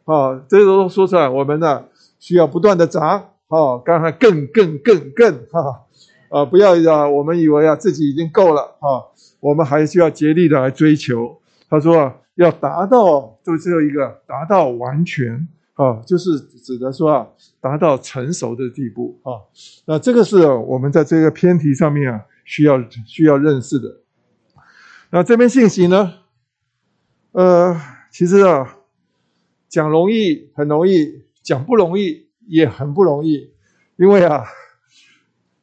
啊？这都说出来，我们呢需要不断的长，哈，刚才更更更更哈，啊，不要啊，我们以为啊自己已经够了哈，我们还需要竭力的来追求。他说啊，要达到，就只有一个达到完全啊，就是指的说啊，达到成熟的地步啊。那这个是我们在这个偏题上面啊，需要需要认识的。那这边信息呢，呃，其实啊，讲容易很容易，讲不容易也很不容易，因为啊，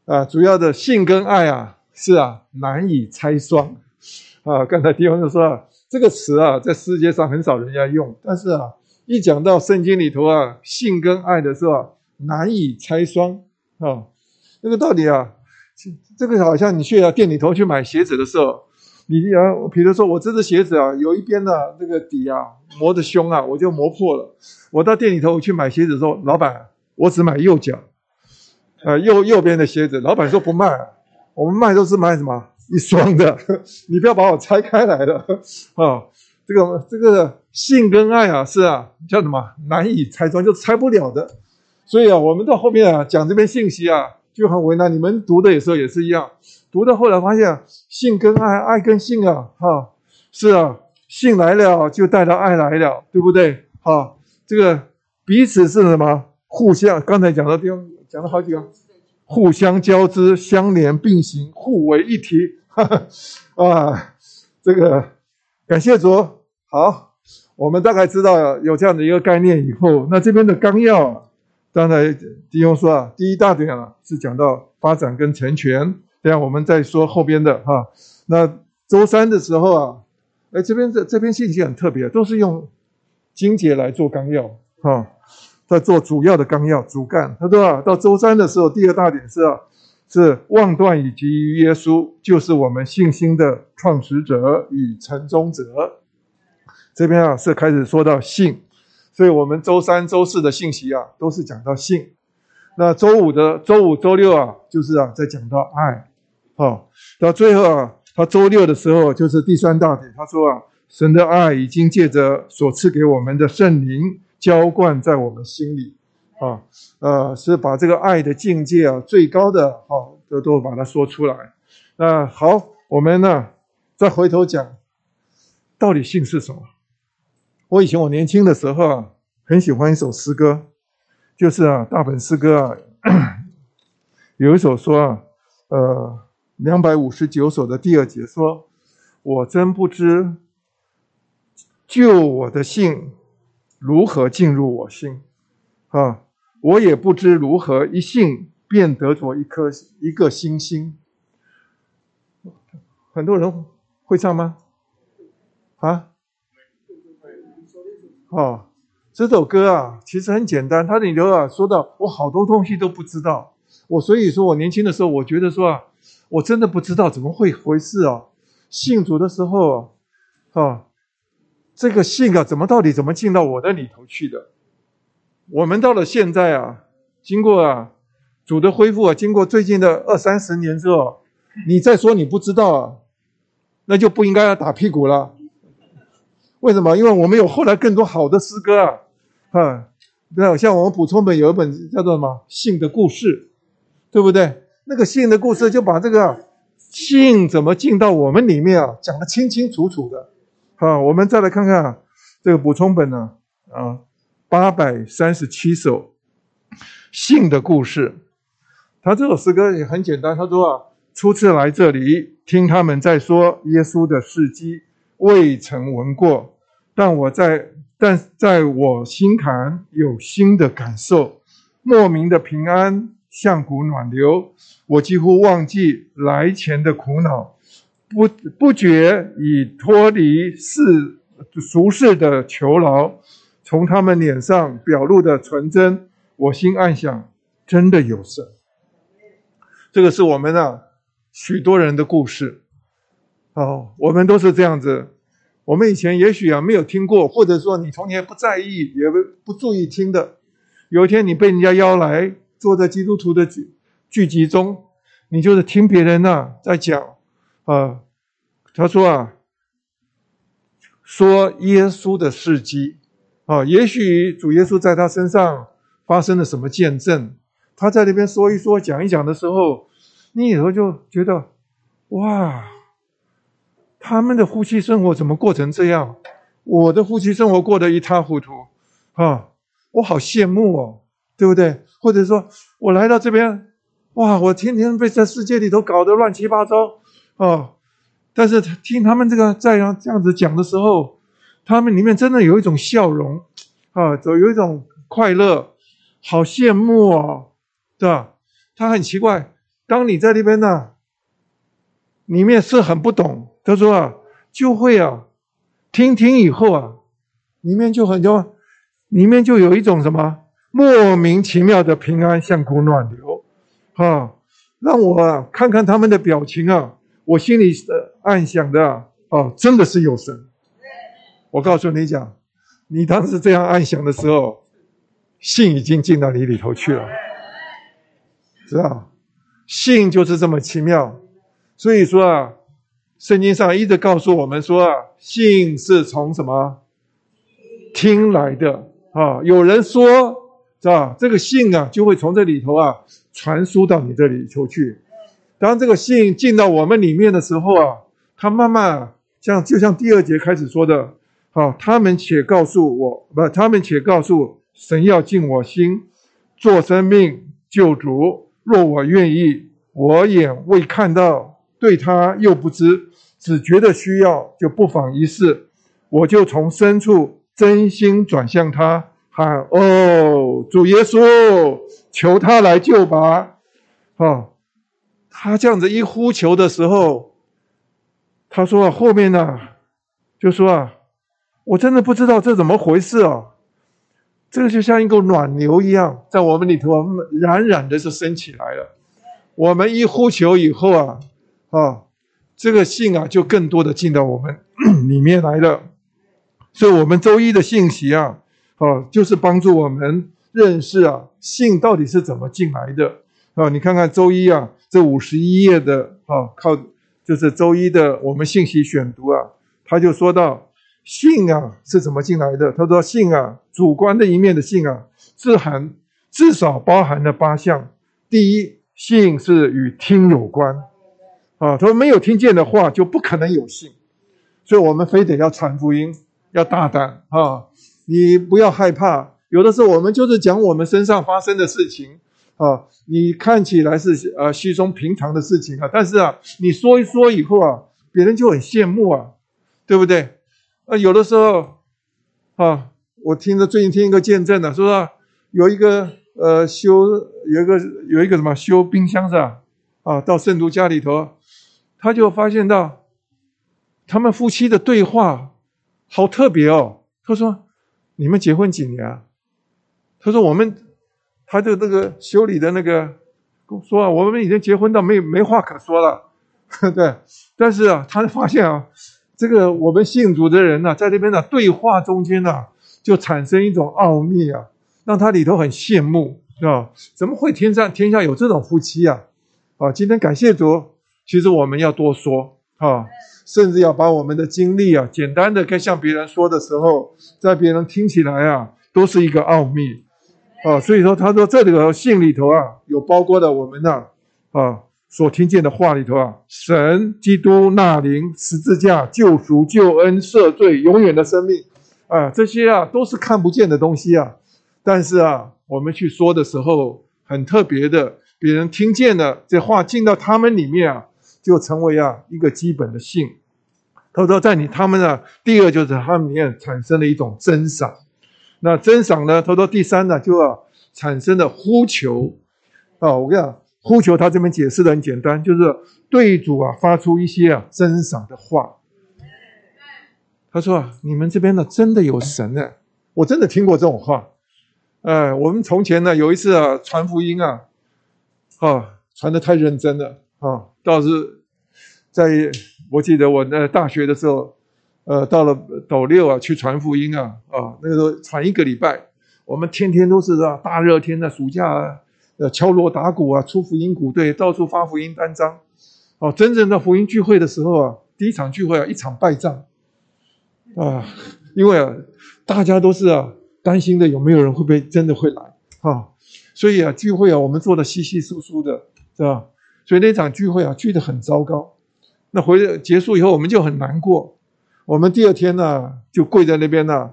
啊，主要的性跟爱啊，是啊，难以拆双啊。刚才弟兄就说啊，这个词啊，在世界上很少人家用，但是啊，一讲到圣经里头啊，性跟爱的时候，难以拆双啊。那个道理啊，这个好像你去啊店里头去买鞋子的时候。你啊，比如说我这只鞋子啊，有一边的那个底啊磨得凶啊，我就磨破了。我到店里头去买鞋子的时候，老板，我只买右脚，呃，右右边的鞋子。老板说不卖，我们卖都是卖什么一双的，你不要把我拆开来了啊。这个这个性跟爱啊，是啊，叫什么难以拆穿，就拆不了的。所以啊，我们到后面啊讲这边信息啊，就很为难。你们读的有时候也是一样。读到后来发现，性跟爱，爱跟性啊，哈，是啊，性来了就带到爱来了，对不对？哈，这个彼此是什么？互相，刚才讲的地方讲了好几个，互相交织、相连、并行、互为一体，哈哈，啊，这个感谢主。好，我们大概知道有这样的一个概念以后，那这边的纲要，刚才弟兄说啊，第一大点啊是讲到发展跟成全。等下我们再说后边的哈。那周三的时候啊，哎，这边这这篇信息很特别，都是用经节来做纲要哈，在做主要的纲要主干。他说啊，到周三的时候，第二大点是啊，是望断以及耶稣，就是我们信心的创始者与成终者。这边啊是开始说到信，所以我们周三、周四的信息啊，都是讲到信。那周五的周五、周六啊，就是啊在讲到爱。好，到最后啊，他周六的时候就是第三大点。他说啊，神的爱已经借着所赐给我们的圣灵浇灌在我们心里，啊，呃，是把这个爱的境界啊，最高的，啊，都都把它说出来。那好，我们呢再回头讲，到底性是什么？我以前我年轻的时候啊，很喜欢一首诗歌，就是啊，大本诗歌啊，有一首说啊，呃。两百五十九首的第二节说：“我真不知救我的性如何进入我心，啊，我也不知如何一信便得着一颗一个星星。很多人会唱吗？啊？哦，这首歌啊，其实很简单。它里头啊，说到我好多东西都不知道。我所以说我年轻的时候，我觉得说啊。”我真的不知道怎么会回事啊！信主的时候，啊，这个信啊，怎么到底怎么进到我的里头去的？我们到了现在啊，经过啊主的恢复啊，经过最近的二三十年之后，你再说你不知道啊，那就不应该要打屁股了。为什么？因为我们有后来更多好的诗歌啊，啊，对，像我们补充本有一本叫做什么《信的故事》，对不对？那个信的故事就把这个信怎么进到我们里面啊，讲得清清楚楚的。好，我们再来看看这个补充本呢，啊，八百三十七首信的故事。他这首诗歌也很简单，他说啊，初次来这里听他们在说耶稣的事迹，未曾闻过，但我在但在我心坎有新的感受，莫名的平安。像股暖流，我几乎忘记来前的苦恼，不不觉已脱离世俗世的囚牢，从他们脸上表露的纯真，我心暗想：真的有神。这个是我们啊许多人的故事。哦，我们都是这样子。我们以前也许啊没有听过，或者说你从前不在意，也不不注意听的。有一天你被人家邀来。坐在基督徒的聚聚集中，你就是听别人呐在讲啊，他说啊，说耶稣的事迹啊，也许主耶稣在他身上发生了什么见证，他在那边说一说、讲一讲的时候，你有时候就觉得，哇，他们的夫妻生活怎么过成这样？我的夫妻生活过得一塌糊涂，啊，我好羡慕哦，对不对？或者说我来到这边，哇，我天天被在世界里头搞得乱七八糟，啊，但是听他们这个这样这样子讲的时候，他们里面真的有一种笑容，啊，有有一种快乐，好羡慕哦，对吧？他很奇怪，当你在那边呢，里面是很不懂，他说啊，就会啊，听听以后啊，里面就很多，里面就有一种什么莫名其妙的平安，像股暖流，啊，让我啊看看他们的表情啊，我心里的暗想的啊，真的是有神。我告诉你讲，你当时这样暗想的时候，信已经进到你里头去了。知道，信就是这么奇妙，所以说啊，圣经上一直告诉我们说啊，信是从什么听来的啊？有人说，是吧？这个信啊，就会从这里头啊传输到你这里头去。当这个信进到我们里面的时候啊，它慢慢像就像第二节开始说的，啊，他们且告诉我，不，他们且告诉神要进我心，做生命救主。若我愿意，我眼未看到，对他又不知，只觉得需要，就不妨一试。我就从深处真心转向他，喊：“哦，主耶稣，求他来救吧！”啊，他这样子一呼求的时候，他说：“后面呢，就说啊，我真的不知道这怎么回事啊。”这个就像一个暖流一样，在我们里头冉冉的就升起来了。我们一呼求以后啊，啊，这个信啊就更多的进到我们 里面来了。所以，我们周一的信息啊，啊，就是帮助我们认识啊，信到底是怎么进来的啊。你看看周一啊，这五十一页的啊，靠，就是周一的我们信息选读啊，他就说到。性啊是怎么进来的？他说性啊，主观的一面的性啊，是含至少包含了八项。第一，性是与听有关啊。他说没有听见的话，就不可能有性。所以我们非得要传福音，要大胆啊！你不要害怕。有的时候我们就是讲我们身上发生的事情啊，你看起来是呃稀松平常的事情啊，但是啊，你说一说以后啊，别人就很羡慕啊，对不对？啊，有的时候，啊，我听着最近听一个见证的，说有一个呃修有一个有一个什么修冰箱是吧？啊，到圣徒家里头，他就发现到他们夫妻的对话好特别哦。他说：“你们结婚几年啊？”他说：“我们，他就那个修理的那个说啊，我们已经结婚到没没话可说了，对。但是啊，他发现啊。”这个我们信主的人呢，在这边的对话中间呢，就产生一种奥秘啊，让他里头很羡慕，是吧？怎么会天上天下有这种夫妻啊？啊，今天感谢主，其实我们要多说啊，甚至要把我们的经历啊，简单的跟向别人说的时候，在别人听起来啊，都是一个奥秘啊。所以说，他说这里头信里头啊，有包括的我们呢啊。所听见的话里头啊，神、基督、纳灵、十字架、救赎、救恩、赦罪、永远的生命，啊，这些啊都是看不见的东西啊。但是啊，我们去说的时候，很特别的，别人听见了这话进到他们里面啊，就成为啊一个基本的信。他说，在你他们呢，第二就是他们里面产生了一种珍赏。那珍赏呢，他说第三呢，就要产生的呼求啊。我跟你讲。呼求他这边解释的很简单，就是对主啊发出一些啊真赏的话。他说啊，你们这边呢真的有神呢，我真的听过这种话。哎，我们从前呢有一次啊传福音啊，啊传的太认真了啊，倒是在我记得我那大学的时候，呃到了斗六啊去传福音啊啊那个时候传一个礼拜，我们天天都是啊大热天的暑假啊。呃，敲锣打鼓啊，出福音鼓队，到处发福音单张。哦，真正的福音聚会的时候啊，第一场聚会啊，一场败仗啊，因为啊，大家都是啊，担心的有没有人会不会真的会来啊。所以啊，聚会啊，我们做的稀稀疏疏的，是吧？所以那场聚会啊，聚得很糟糕。那回结束以后，我们就很难过。我们第二天呢，就跪在那边呢，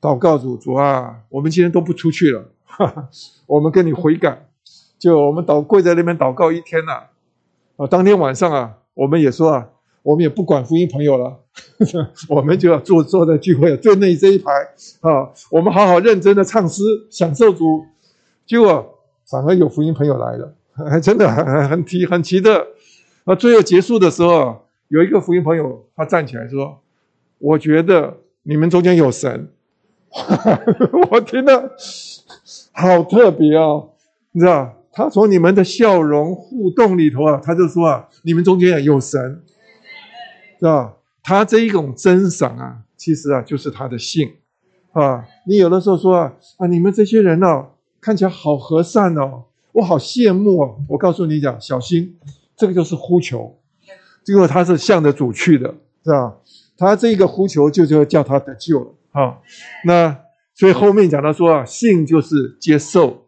祷告主主啊，我们今天都不出去了，哈哈，我们跟你悔改。就我们祷跪在那边祷告一天呐，啊，当天晚上啊，我们也说啊，我们也不管福音朋友了，我们就要坐坐在聚会最内这一排啊，我们好好认真的唱诗，享受主。结果反而有福音朋友来了，还 真的 很很奇很奇特。啊，最后结束的时候，有一个福音朋友他站起来说：“我觉得你们中间有神。”我听了好特别哦，你知道？他从你们的笑容互动里头啊，他就说啊，你们中间有神，是吧？他这一种真赏啊，其实啊就是他的性啊。你有的时候说啊啊，你们这些人呢，看起来好和善哦，我好羡慕哦。我告诉你讲，小心，这个就是呼求，因为他是向着主去的，是吧？他这个呼求就就叫他得救了啊。那所以后面讲到说啊，性就是接受。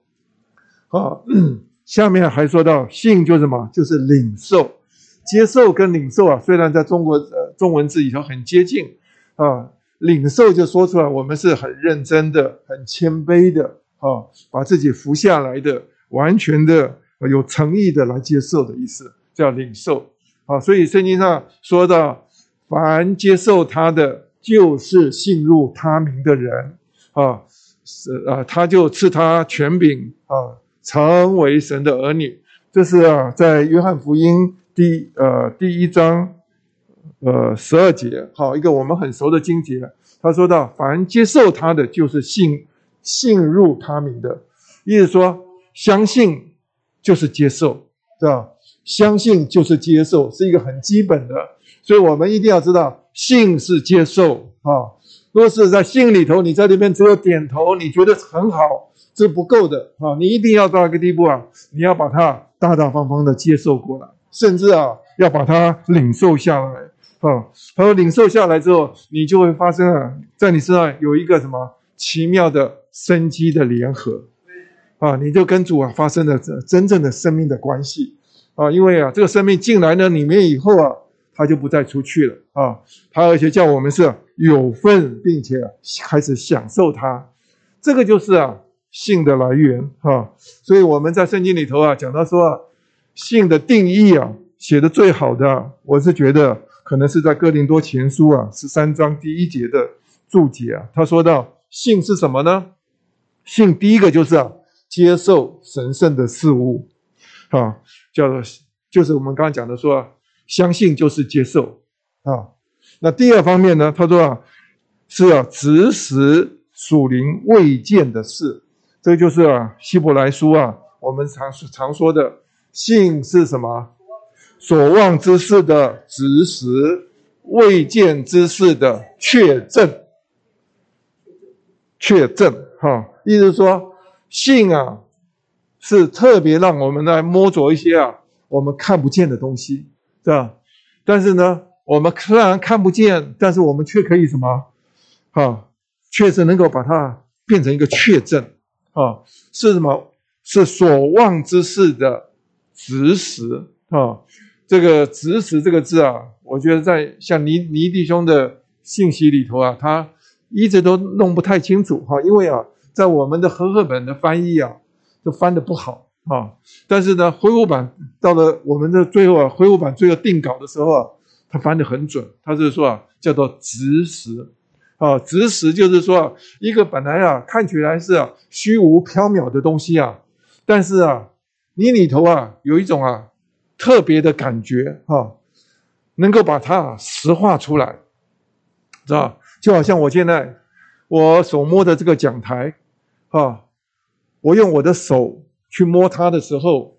啊，下面还说到信就是什么？就是领受、接受跟领受啊。虽然在中国呃中文字里头很接近啊，领受就说出来，我们是很认真的、很谦卑的啊，把自己服下来的，完全的有诚意的来接受的意思，叫领受啊。所以圣经上说到，凡接受他的，就是信入他名的人啊，是啊，他就赐他权柄啊。成为神的儿女，这是啊，在约翰福音第呃第一章呃十二节，好一个我们很熟的经节。他说到：凡接受他的，就是信信入他名的，意思说相信就是接受，是吧？相信就是接受，是一个很基本的。所以我们一定要知道，信是接受啊。若是在信里头，你在那边只有点头，你觉得很好。是不够的啊！你一定要到一个地步啊！你要把它大大方方的接受过来，甚至啊，要把它领受下来啊。他说，领受下来之后，你就会发生啊，在你身上有一个什么奇妙的生机的联合啊！你就跟主啊发生了真正的生命的关系啊！因为啊，这个生命进来呢里面以后啊，他就不再出去了啊！他而且叫我们是有份，并且开始享受它，这个就是啊。性的来源，哈，所以我们在圣经里头啊，讲到说啊，性的定义啊，写的最好的，我是觉得可能是在哥林多前书啊十三章第一节的注解啊，他说到性是什么呢？性第一个就是啊，接受神圣的事物，啊，叫做就是我们刚刚讲的说，相信就是接受啊。那第二方面呢，他说啊，是要指使属灵未见的事。这就是啊，希伯来书啊，我们常常说的信是什么？所望之事的直实，未见之事的确证。确证哈，意思是说，信啊，是特别让我们来摸着一些啊，我们看不见的东西，是吧？但是呢，我们虽然看不见，但是我们却可以什么？哈，确实能够把它变成一个确证。啊，是什么？是所望之事的直实啊！这个“直实”这个字啊，我觉得在像倪倪弟兄的信息里头啊，他一直都弄不太清楚哈。因为啊，在我们的和合本的翻译啊，都翻的不好啊。但是呢，恢复版到了我们的最后啊，恢复版最后定稿的时候啊，他翻的很准。他是说啊，叫做“直实”。啊，直实就是说，一个本来啊看起来是啊虚无缥缈的东西啊，但是啊，你里头啊有一种啊特别的感觉啊，能够把它实化出来，知道就好像我现在我手摸的这个讲台啊，我用我的手去摸它的时候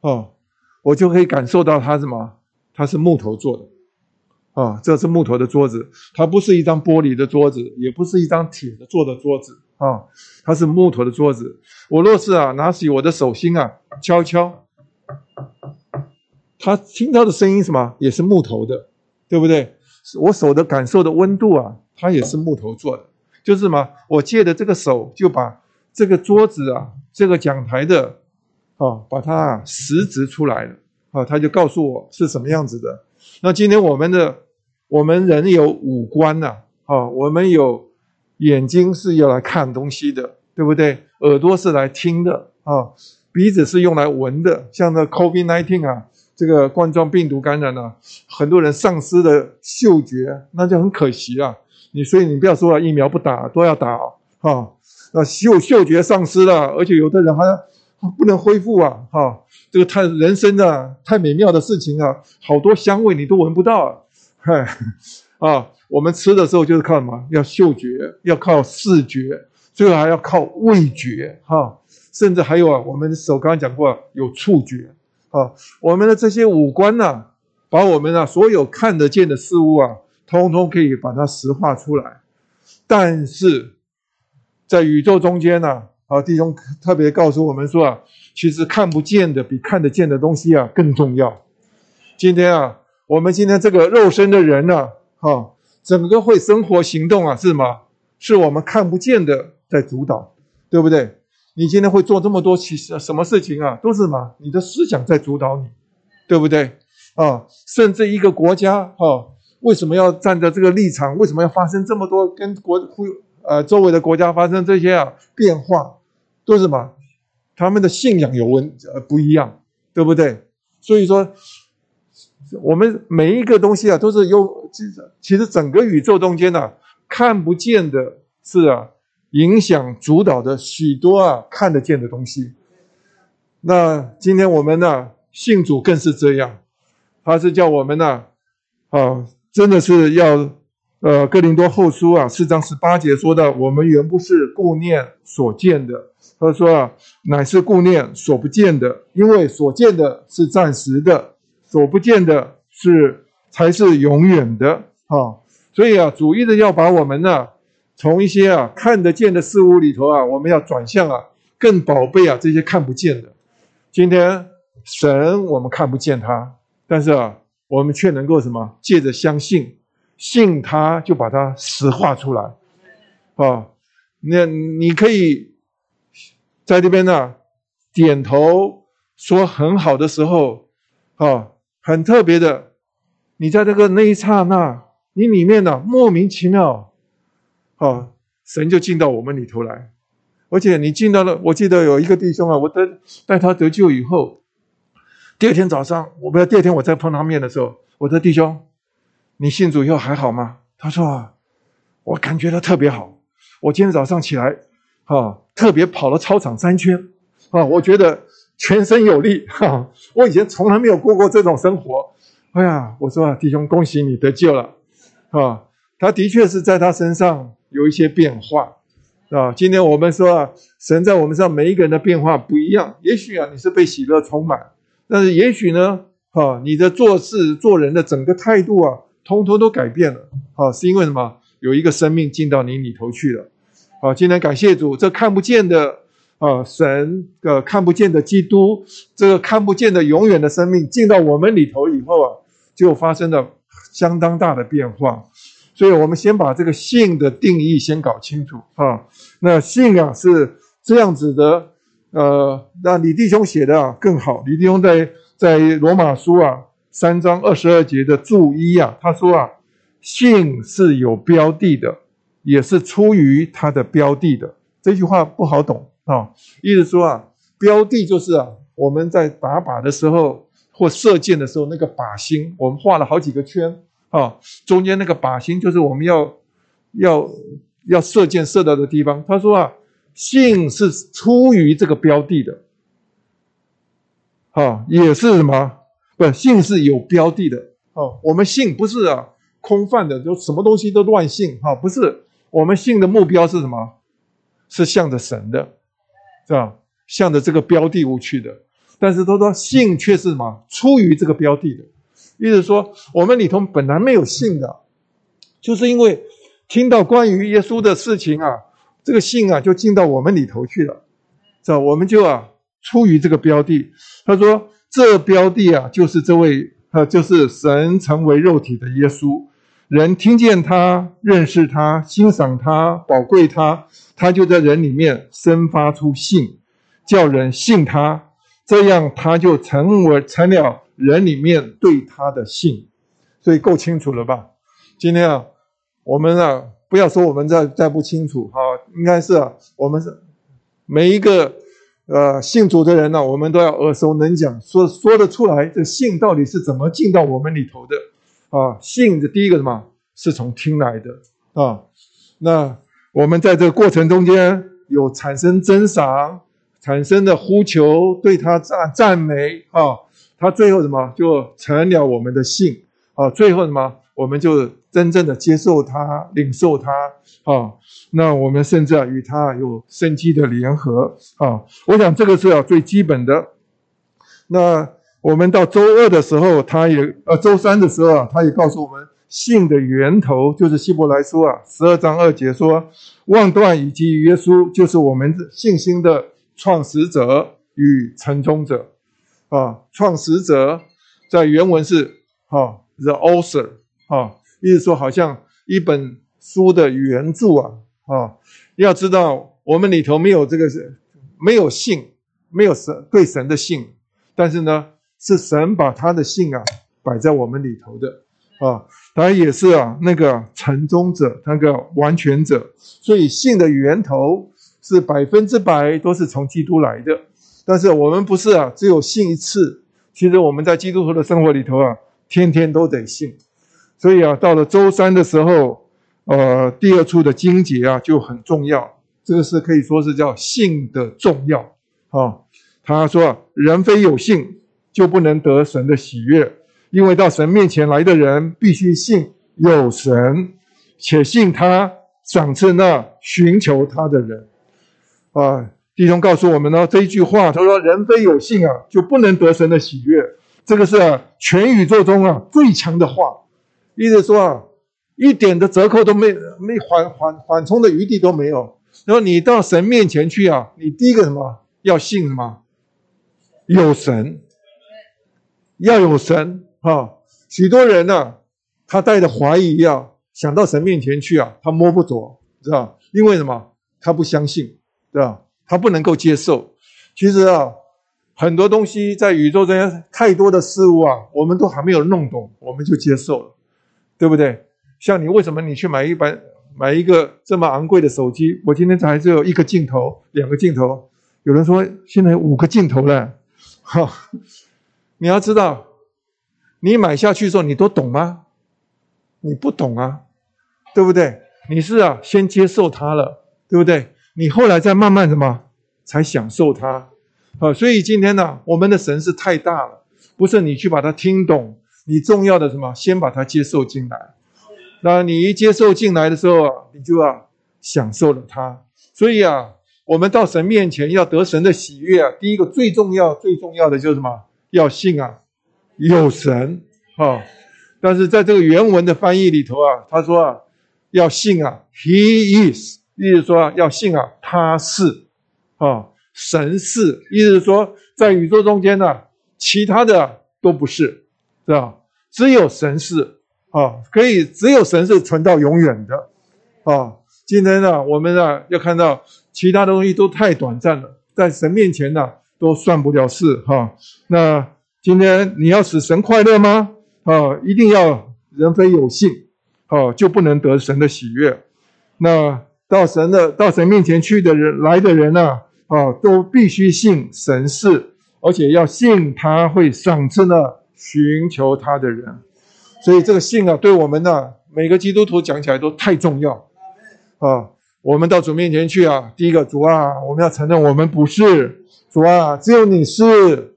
啊，我就可以感受到它什么？它是木头做的。啊，这是木头的桌子，它不是一张玻璃的桌子，也不是一张铁的做的桌子啊，它是木头的桌子。我若是啊，拿起我的手心啊，敲敲，它听到的声音什么，也是木头的，对不对？我手的感受的温度啊，它也是木头做的，就是什么？我借的这个手，就把这个桌子啊，这个讲台的，啊，把它啊实质出来了，啊，他就告诉我是什么样子的。那今天我们的我们人有五官呐，啊，我们有眼睛是要来看东西的，对不对？耳朵是来听的，啊，鼻子是用来闻的。像那 COVID-19 啊，这个冠状病毒感染啊，很多人丧失了嗅觉，那就很可惜啊。你所以你不要说疫苗不打都要打，哈，啊嗅嗅觉丧失了，而且有的人还不能恢复啊，哈。这个太人生的太美妙的事情啊，好多香味你都闻不到啊，嗨，啊，我们吃的时候就是靠什么？要嗅觉，要靠视觉，最后还要靠味觉，哈，甚至还有啊，我们手刚刚讲过有触觉，啊，我们的这些五官呐，把我们啊所有看得见的事物啊，通通可以把它实化出来，但是在宇宙中间呢，啊，弟兄特别告诉我们说啊。其实看不见的比看得见的东西啊更重要。今天啊，我们今天这个肉身的人呢，哈，整个会生活行动啊，是什么？是我们看不见的在主导，对不对？你今天会做这么多其实什么事情啊，都是什么？你的思想在主导你，对不对？啊，甚至一个国家哈，为什么要站在这个立场？为什么要发生这么多跟国会呃周围的国家发生这些啊变化？都是什么？他们的信仰有问呃不一样，对不对？所以说，我们每一个东西啊，都是有其实其实整个宇宙中间呢，看不见的是啊，影响主导的许多啊看得见的东西。那今天我们呢，信主更是这样，他是叫我们呢，啊，真的是要呃，哥林多后书啊四章十八节说的，我们原不是顾念所见的。他说啊，乃是顾念所不见的，因为所见的是暂时的，所不见的是才是永远的啊。所以啊，主一直要把我们呢，从一些啊看得见的事物里头啊，我们要转向啊更宝贝啊这些看不见的。今天神我们看不见他，但是啊，我们却能够什么？借着相信，信他就把他实化出来啊。那你可以。在这边呢，点头说很好的时候，啊，很特别的，你在这个那一刹那，你里面呢莫名其妙，啊，神就进到我们里头来，而且你进到了，我记得有一个弟兄啊，我带带他得救以后，第二天早上，我不知道第二天我再碰他面的时候，我的弟兄，你信主以后还好吗？他说啊，我感觉到特别好，我今天早上起来。啊，特别跑了操场三圈，啊，我觉得全身有力，哈，我以前从来没有过过这种生活，哎呀，我说啊，弟兄，恭喜你得救了，啊，他的确是在他身上有一些变化，啊，今天我们说啊，神在我们上每一个人的变化不一样，也许啊，你是被喜乐充满，但是也许呢，啊，你的做事做人的整个态度啊，通通都改变了，啊，是因为什么？有一个生命进到你里头去了。好，今天感谢主，这看不见的啊神的看不见的基督，这个看不见的永远的生命进到我们里头以后啊，就发生了相当大的变化。所以，我们先把这个信的定义先搞清楚啊。那信啊是这样子的，呃，那李弟兄写的啊更好。李弟兄在在罗马书啊三章二十二节的注一啊，他说啊，信是有标的的。也是出于它的标的的这句话不好懂啊，意思说啊，标的就是啊，我们在打靶的时候或射箭的时候那个靶心，我们画了好几个圈啊，中间那个靶心就是我们要要要射箭射到的地方。他说啊，信是出于这个标的的，啊，也是什么？不，信是有标的的哦。我们信不是啊空泛的，就什么东西都乱信哈，不是。我们信的目标是什么？是向着神的，是吧？向着这个标的物去的。但是他说信却是什么？出于这个标的的，意思说我们里头本来没有信的，就是因为听到关于耶稣的事情啊，这个信啊就进到我们里头去了，是吧？我们就啊出于这个标的。他说这标的啊就是这位，呃，就是神成为肉体的耶稣。人听见他、认识他、欣赏他、宝贵他，他就在人里面生发出信，叫人信他，这样他就成为成了人里面对他的信。所以够清楚了吧？今天啊，我们啊，不要说我们再再不清楚哈，应该是啊，我们是每一个。呃，信主的人呢，我们都要耳熟能讲，说说得出来，这信到底是怎么进到我们里头的啊？信的第一个什么，是从听来的啊？那我们在这个过程中间有产生珍赏，产生的呼求，对他赞赞美啊，他最后什么就成了我们的信啊？最后什么，我们就真正的接受他，领受他啊？那我们甚至啊与他有生机的联合啊，我想这个是要最基本的。那我们到周二的时候，他也呃周三的时候啊，他也告诉我们信的源头就是希伯来书啊十二章二节说，望断以及耶稣就是我们信心的创始者与成终者啊，创始者在原文是啊 the author 啊，意思说好像一本书的原著啊。啊，要知道我们里头没有这个没有信，没有神对神的信，但是呢，是神把他的信啊摆在我们里头的啊，当然也是啊那个成终者，那个完全者，所以信的源头是百分之百都是从基督来的，但是我们不是啊，只有信一次，其实我们在基督徒的生活里头啊，天天都得信，所以啊，到了周三的时候。呃，第二处的经节啊就很重要，这个是可以说是叫信的重要啊。他说，人非有信就不能得神的喜悦，因为到神面前来的人必须信有神，且信他赏赐那寻求他的人。啊，弟兄告诉我们呢这一句话，他说人非有信啊就不能得神的喜悦，这个是全宇宙中啊最强的话，意思说啊。一点的折扣都没没缓缓缓冲的余地都没有。然后你到神面前去啊，你第一个什么要信什么？有神，要有神啊！许多人呢，他带着怀疑啊，想到神面前去啊，他摸不着，知道因为什么？他不相信，对吧？他不能够接受。其实啊，很多东西在宇宙中太多的事物啊，我们都还没有弄懂，我们就接受了，对不对？像你为什么你去买一本买一个这么昂贵的手机？我今天才只有一个镜头，两个镜头。有人说现在五个镜头了，哈！你要知道，你买下去的时候你都懂吗？你不懂啊，对不对？你是啊，先接受它了，对不对？你后来再慢慢什么才享受它啊？所以今天呢，我们的神是太大了，不是你去把它听懂，你重要的什么，先把它接受进来。那你一接受进来的时候啊，你就要享受了它。所以啊，我们到神面前要得神的喜悦啊，第一个最重要、最重要的就是什么？要信啊，有神啊。但是在这个原文的翻译里头啊，他说啊，要信啊，He is，意思说要信啊，他是啊，神是，意思是说在宇宙中间呢，其他的都不是，是吧？只有神是。啊，可以，只有神是存到永远的，啊，今天呢，我们呢要看到其他的东西都太短暂了，在神面前呢都算不了事，哈。那今天你要使神快乐吗？啊，一定要人非有信，哦，就不能得神的喜悦。那到神的到神面前去的人来的人呢，啊，都必须信神是，而且要信他会赏赐呢寻求他的人。所以这个信啊，对我们呢，每个基督徒讲起来都太重要啊！我们到主面前去啊，第一个主啊，我们要承认我们不是主啊，只有你是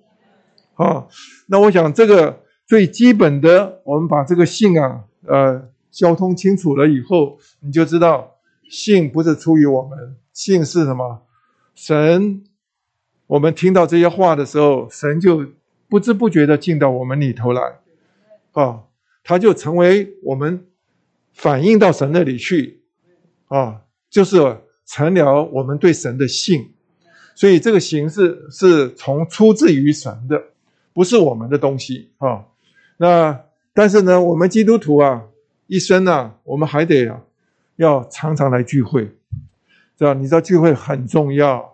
啊。那我想这个最基本的，我们把这个信啊，呃，交通清楚了以后，你就知道信不是出于我们，信是什么？神，我们听到这些话的时候，神就不知不觉的进到我们里头来啊。他就成为我们反映到神那里去，啊，就是成了我们对神的信，所以这个形式是从出自于神的，不是我们的东西啊。那但是呢，我们基督徒啊，一生呢，我们还得啊，要常常来聚会，知道？你知道聚会很重要。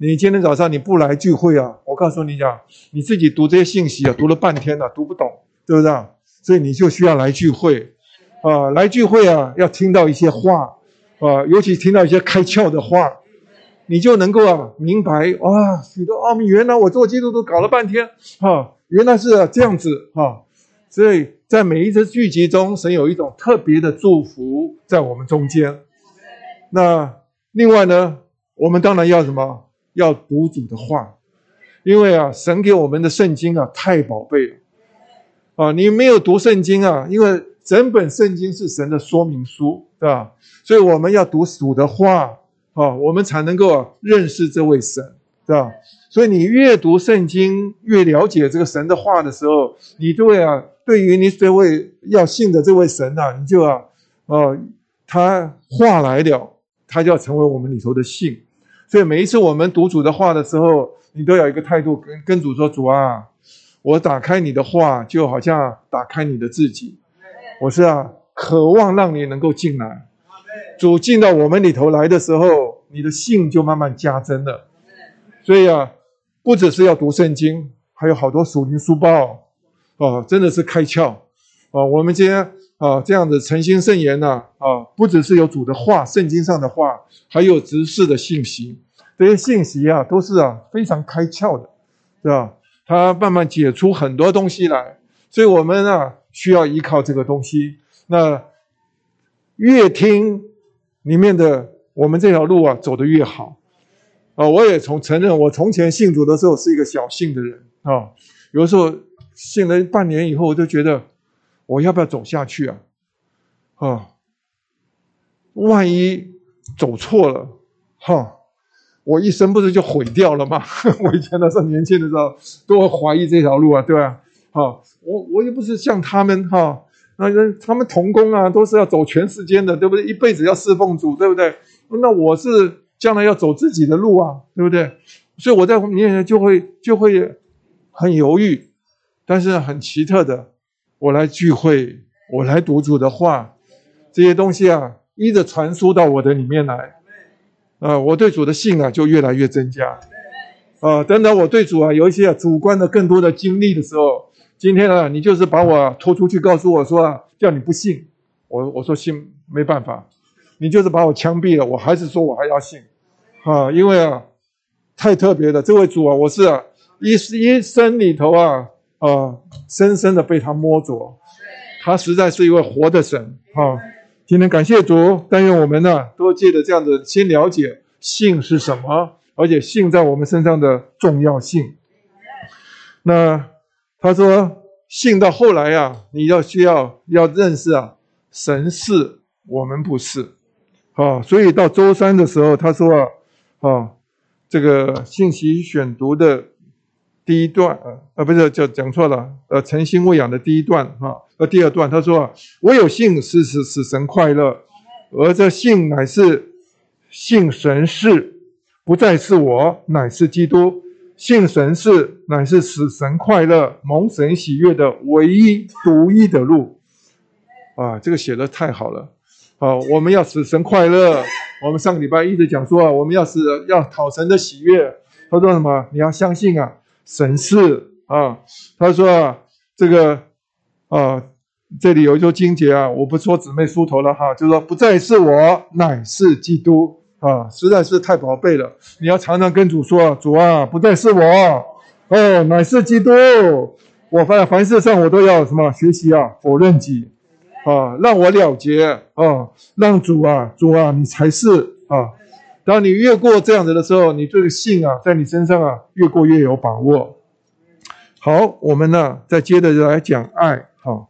你今天早上你不来聚会啊，我告诉你讲，你自己读这些信息啊，读了半天了，读不懂，对不对？所以你就需要来聚会，啊，来聚会啊，要听到一些话，啊，尤其听到一些开窍的话，你就能够啊明白哇，许多奥秘。原来我做基督徒搞了半天，哈，原来是这样子，哈。所以在每一次聚集中，神有一种特别的祝福在我们中间。那另外呢，我们当然要什么？要读主的话，因为啊，神给我们的圣经啊太宝贝了啊！你没有读圣经啊，因为整本圣经是神的说明书，对吧？所以我们要读主的话啊，我们才能够认识这位神，对吧？所以你越读圣经，越了解这个神的话的时候，你就会啊。对于你这位要信的这位神呐，你就要，啊，他话来了，他就要成为我们里头的信。所以每一次我们读主的话的时候，你都有一个态度，跟跟主说：“主啊，我打开你的话，就好像打开你的自己。我是啊，渴望让你能够进来。主进到我们里头来的时候，你的信就慢慢加增了。所以啊，不只是要读圣经，还有好多属灵书报。”哦，真的是开窍哦！我们今天啊，这样子诚心圣言呢，啊，不只是有主的话，圣经上的话，还有执事的信息。这些信息啊，都是啊非常开窍的，是吧？它慢慢解出很多东西来，所以我们啊需要依靠这个东西。那越听里面的，我们这条路啊走得越好啊！我也从承认，我从前信主的时候是一个小信的人啊，有的时候。信了半年以后，我就觉得我要不要走下去啊？啊，万一走错了，哈，我一生不是就毁掉了吗？我以前那时候年轻的时候都会怀疑这条路啊，对吧？好，我我又不是像他们哈，那人他们童工啊，都是要走全世界的，对不对？一辈子要侍奉主，对不对？那我是将来要走自己的路啊，对不对？所以我在面前就会就会很犹豫。但是很奇特的，我来聚会，我来读主的话，这些东西啊，依着传输到我的里面来，啊，我对主的信啊就越来越增加，啊，等等我对主啊有一些主观的更多的经历的时候，今天啊，你就是把我拖出去告诉我说啊，叫你不信，我我说信没办法，你就是把我枪毙了，我还是说我还要信，啊，因为啊，太特别了，这位主啊，我是啊一一生里头啊。啊，深深的被他摸着，他实在是一位活的神啊！今天感谢主，但愿我们呢，都借着这样子先了解性是什么，而且性在我们身上的重要性。那他说，性到后来呀，你要需要要认识啊，神是，我们不是啊。所以到周三的时候，他说啊，啊，这个信息选读的。第一段呃呃不是，叫讲错了，呃，诚心喂养的第一段哈，呃，第二段他说啊，我有信是使使神快乐，而这信乃是信神是，不再是我，乃是基督，信神是乃是使神快乐、蒙神喜悦的唯一独一的路，啊，这个写的太好了，好，我们要使神快乐，我们上个礼拜一直讲说啊，我们要使要讨神的喜悦，他说什么？你要相信啊。神是啊，他说啊，这个啊，这里有一句经节啊，我不说姊妹梳头了哈，就说不再是我，乃是基督啊，实在是太宝贝了。你要常常跟主说，主啊，不再是我，哦，乃是基督。我凡凡事上我都要什么学习啊，否认己啊，让我了结啊，让主啊，主啊，你才是啊。当你越过这样子的时候，你这个信啊，在你身上啊，越过越有把握。好，我们呢，再接着来讲爱。好，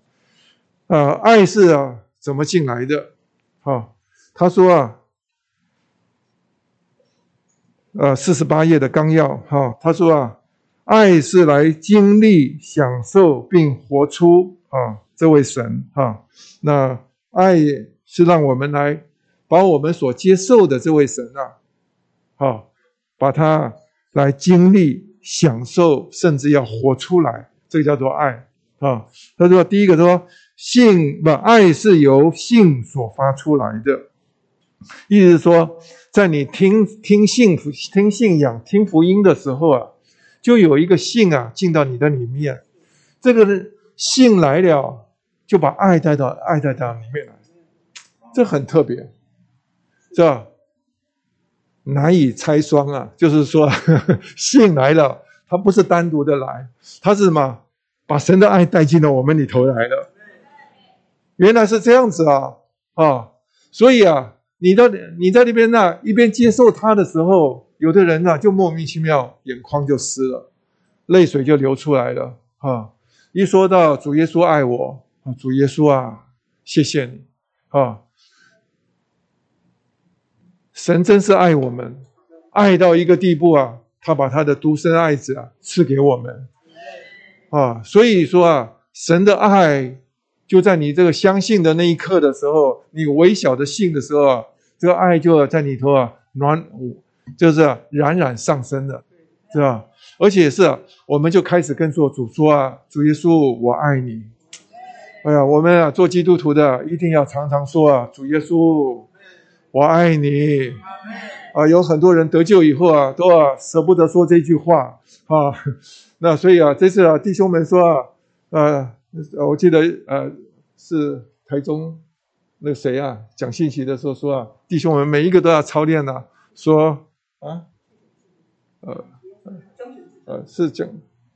啊，爱是啊，怎么进来的？好，他说啊，呃，四十八页的纲要。哈，他说啊，爱是来经历、享受并活出啊，这位神。哈，那爱是让我们来。把我们所接受的这位神啊，好，把它来经历、享受，甚至要活出来，这个叫做爱啊。他说：第一个说，性不爱是由性所发出来的。意思是说，在你听听信福、听信仰、听福音的时候啊，就有一个信啊进到你的里面，这个信来了，就把爱带到爱带到里面来，这很特别，是吧？难以拆双啊，就是说，信来了，它不是单独的来，它是什么？把神的爱带进了我们里头来了。原来是这样子啊啊！所以啊，你到你在那边呢，一边接受他的时候，有的人呢就莫名其妙眼眶就湿了，泪水就流出来了啊！一说到主耶稣爱我啊，主耶稣啊，谢谢你啊！神真是爱我们，爱到一个地步啊，他把他的独生爱子啊赐给我们啊，所以说啊，神的爱就在你这个相信的那一刻的时候，你微小的信的时候啊，这个爱就在里头啊暖，就是冉冉上升的，是吧？而且是，我们就开始跟做主说啊，主耶稣，我爱你。哎呀，我们啊做基督徒的一定要常常说啊，主耶稣。我爱你啊！有很多人得救以后啊，都啊舍不得说这句话啊。那所以啊，这次啊，弟兄们说啊，呃，我记得呃，是台中那谁啊讲信息的时候说啊，弟兄们每一个都要操练呐。说啊，呃呃，是讲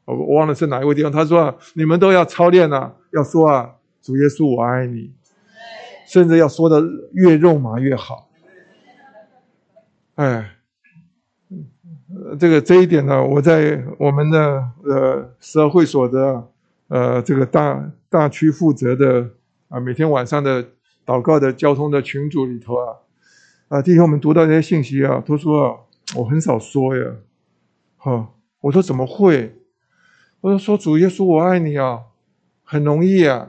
我我忘了是哪一位地方。他说啊，你们都要操练呐，要说啊，主耶稣我爱你。甚至要说的越肉麻越好，哎，这个这一点呢，我在我们的呃十二会所的呃这个大大区负责的啊，每天晚上的祷告的交通的群组里头啊，啊弟兄们读到这些信息啊，都说我很少说呀，哈，我说怎么会？我说说主耶稣我爱你啊，很容易啊。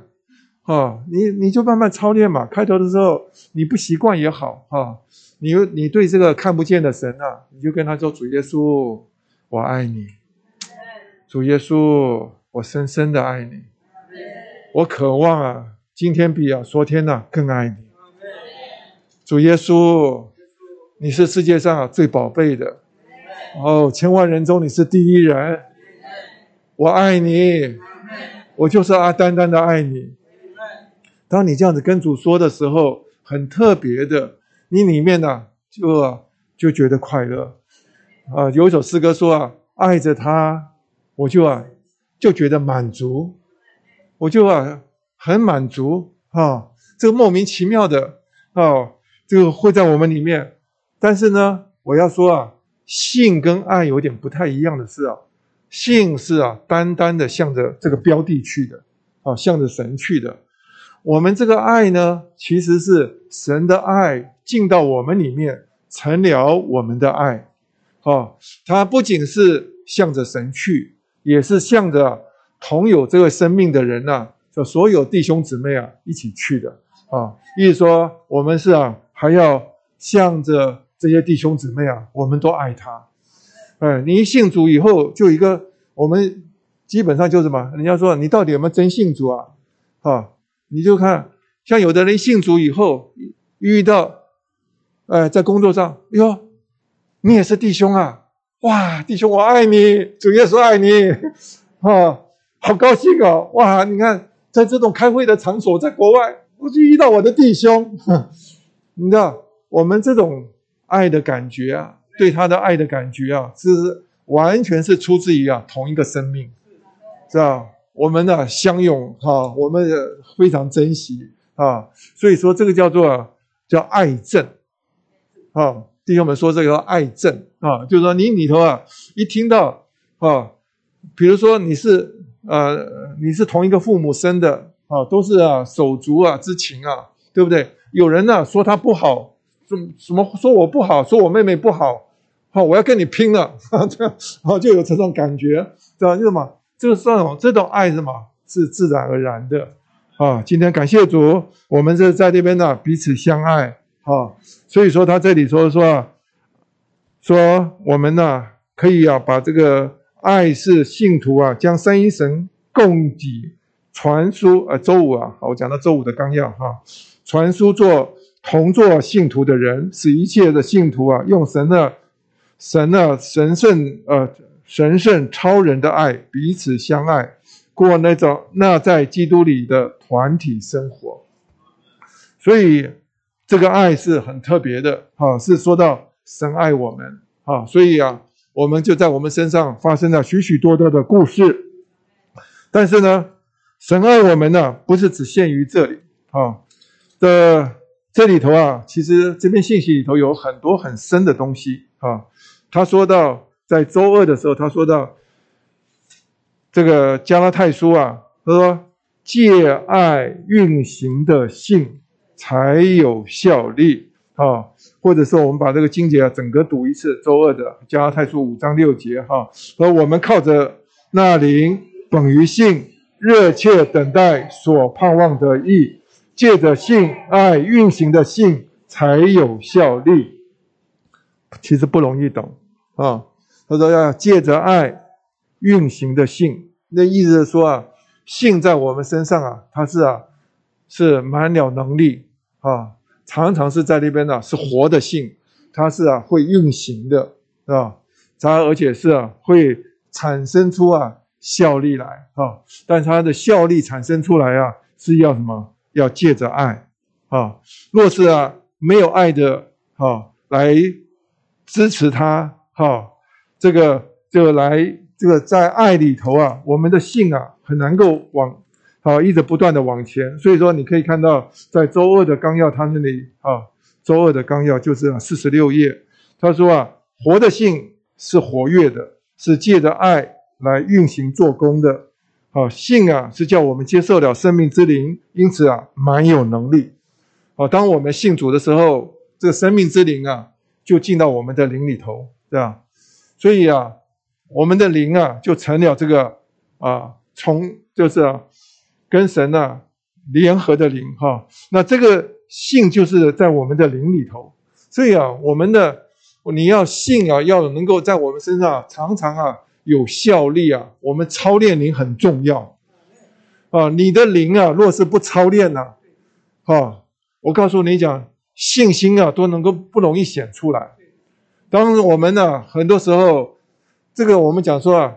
啊，你你就慢慢操练嘛。开头的时候你不习惯也好啊。你你对这个看不见的神啊，你就跟他说：“主耶稣，我爱你。主耶稣，我深深的爱你。我渴望啊，今天比啊昨天呢更爱你。主耶稣，你是世界上最宝贝的哦，千万人中你是第一人。我爱你，我就是阿单单的爱你。”当你这样子跟主说的时候，很特别的，你里面呢就就觉得快乐啊。有一首诗歌说啊，爱着他，我就啊就觉得满足，我就啊很满足啊。这个莫名其妙的啊，这个会在我们里面。但是呢，我要说啊，性跟爱有点不太一样的是啊，性是啊单单的向着这个标的去的啊，向着神去的。我们这个爱呢，其实是神的爱进到我们里面，成了我们的爱。哦，它不仅是向着神去，也是向着同有这个生命的人呐，就所有弟兄姊妹啊一起去的。啊，意思说我们是啊，还要向着这些弟兄姊妹啊，我们都爱他。哎，你一信主以后，就一个我们基本上就什么？人家说你到底有没有真信主啊？啊？你就看，像有的人信主以后遇到，哎，在工作上，哟，你也是弟兄啊，哇，弟兄我爱你，主耶稣爱你，啊，好高兴哦，哇，你看在这种开会的场所，在国外，我就遇到我的弟兄，你知道，我们这种爱的感觉啊，对他的爱的感觉啊，是完全是出自于啊同一个生命，知道。我们呢相拥哈，我们非常珍惜啊，所以说这个叫做叫爱憎啊，弟兄们说这个爱憎啊，就是说你里头啊一听到啊，比如说你是呃你是同一个父母生的啊，都是啊手足啊之情啊，对不对？有人呢说他不好，什什么说我不好，说我妹妹不好，好我要跟你拼了，这样啊就有这种感觉，知道为什么？这种这种爱是什么？是自然而然的啊！今天感谢主，我们是在这边呢，彼此相爱啊。所以说他这里说说说我们呢，可以啊，把这个爱是信徒啊，将三一神供给传输，啊，周五啊，好，我讲到周五的纲要哈，传输做同做信徒的人，使一切的信徒啊，用神的神的神圣呃神圣超人的爱彼此相爱，过那种那在基督里的团体生活。所以这个爱是很特别的，哈，是说到神爱我们，哈，所以啊，我们就在我们身上发生了许许多多的故事。但是呢，神爱我们呢，不是只限于这里啊的这里头啊，其实这篇信息里头有很多很深的东西啊。他说到，在周二的时候，他说到这个加拉太书啊，他说借爱运行的信才有效力啊，或者说我们把这个经节啊整个读一次，周二的加拉太书五章六节哈，说我们靠着那灵。本于信，热切等待所盼望的意，借着信爱运行的信才有效力。其实不容易懂啊。他说要借着爱运行的性，那意思是说啊，性在我们身上啊，它是啊是满了能力啊，常常是在那边呢是活的性，它是啊会运行的啊，它而且是啊会产生出啊。效力来啊，但它的效力产生出来啊，是要什么？要借着爱啊。若是啊没有爱的哈来支持他哈，这个就来这个在爱里头啊，我们的性啊很难够往好一直不断的往前。所以说你可以看到，在周二的纲要他那里啊，周二的纲要就是四十六页，他说啊，活的性是活跃的，是借着爱。来运行做工的，啊，性啊是叫我们接受了生命之灵，因此啊蛮有能力，啊，当我们信主的时候，这个生命之灵啊就进到我们的灵里头，对吧？所以啊，我们的灵啊就成了这个啊从就是啊跟神啊联合的灵哈，那这个信就是在我们的灵里头，所以啊我们的你要信啊要能够在我们身上常常啊。有效力啊！我们操练灵很重要啊！你的灵啊，若是不操练呢，啊，我告诉你讲，信心啊都能够不容易显出来。当我们呢，很多时候，这个我们讲说啊，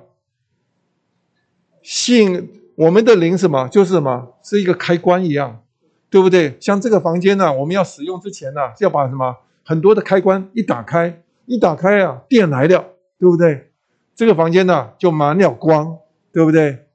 信我们的灵什么，就是什么，是一个开关一样，对不对？像这个房间呢，我们要使用之前呢，要把什么很多的开关一打开，一打开啊，电来了，对不对？这个房间呢，就满了光，对不对？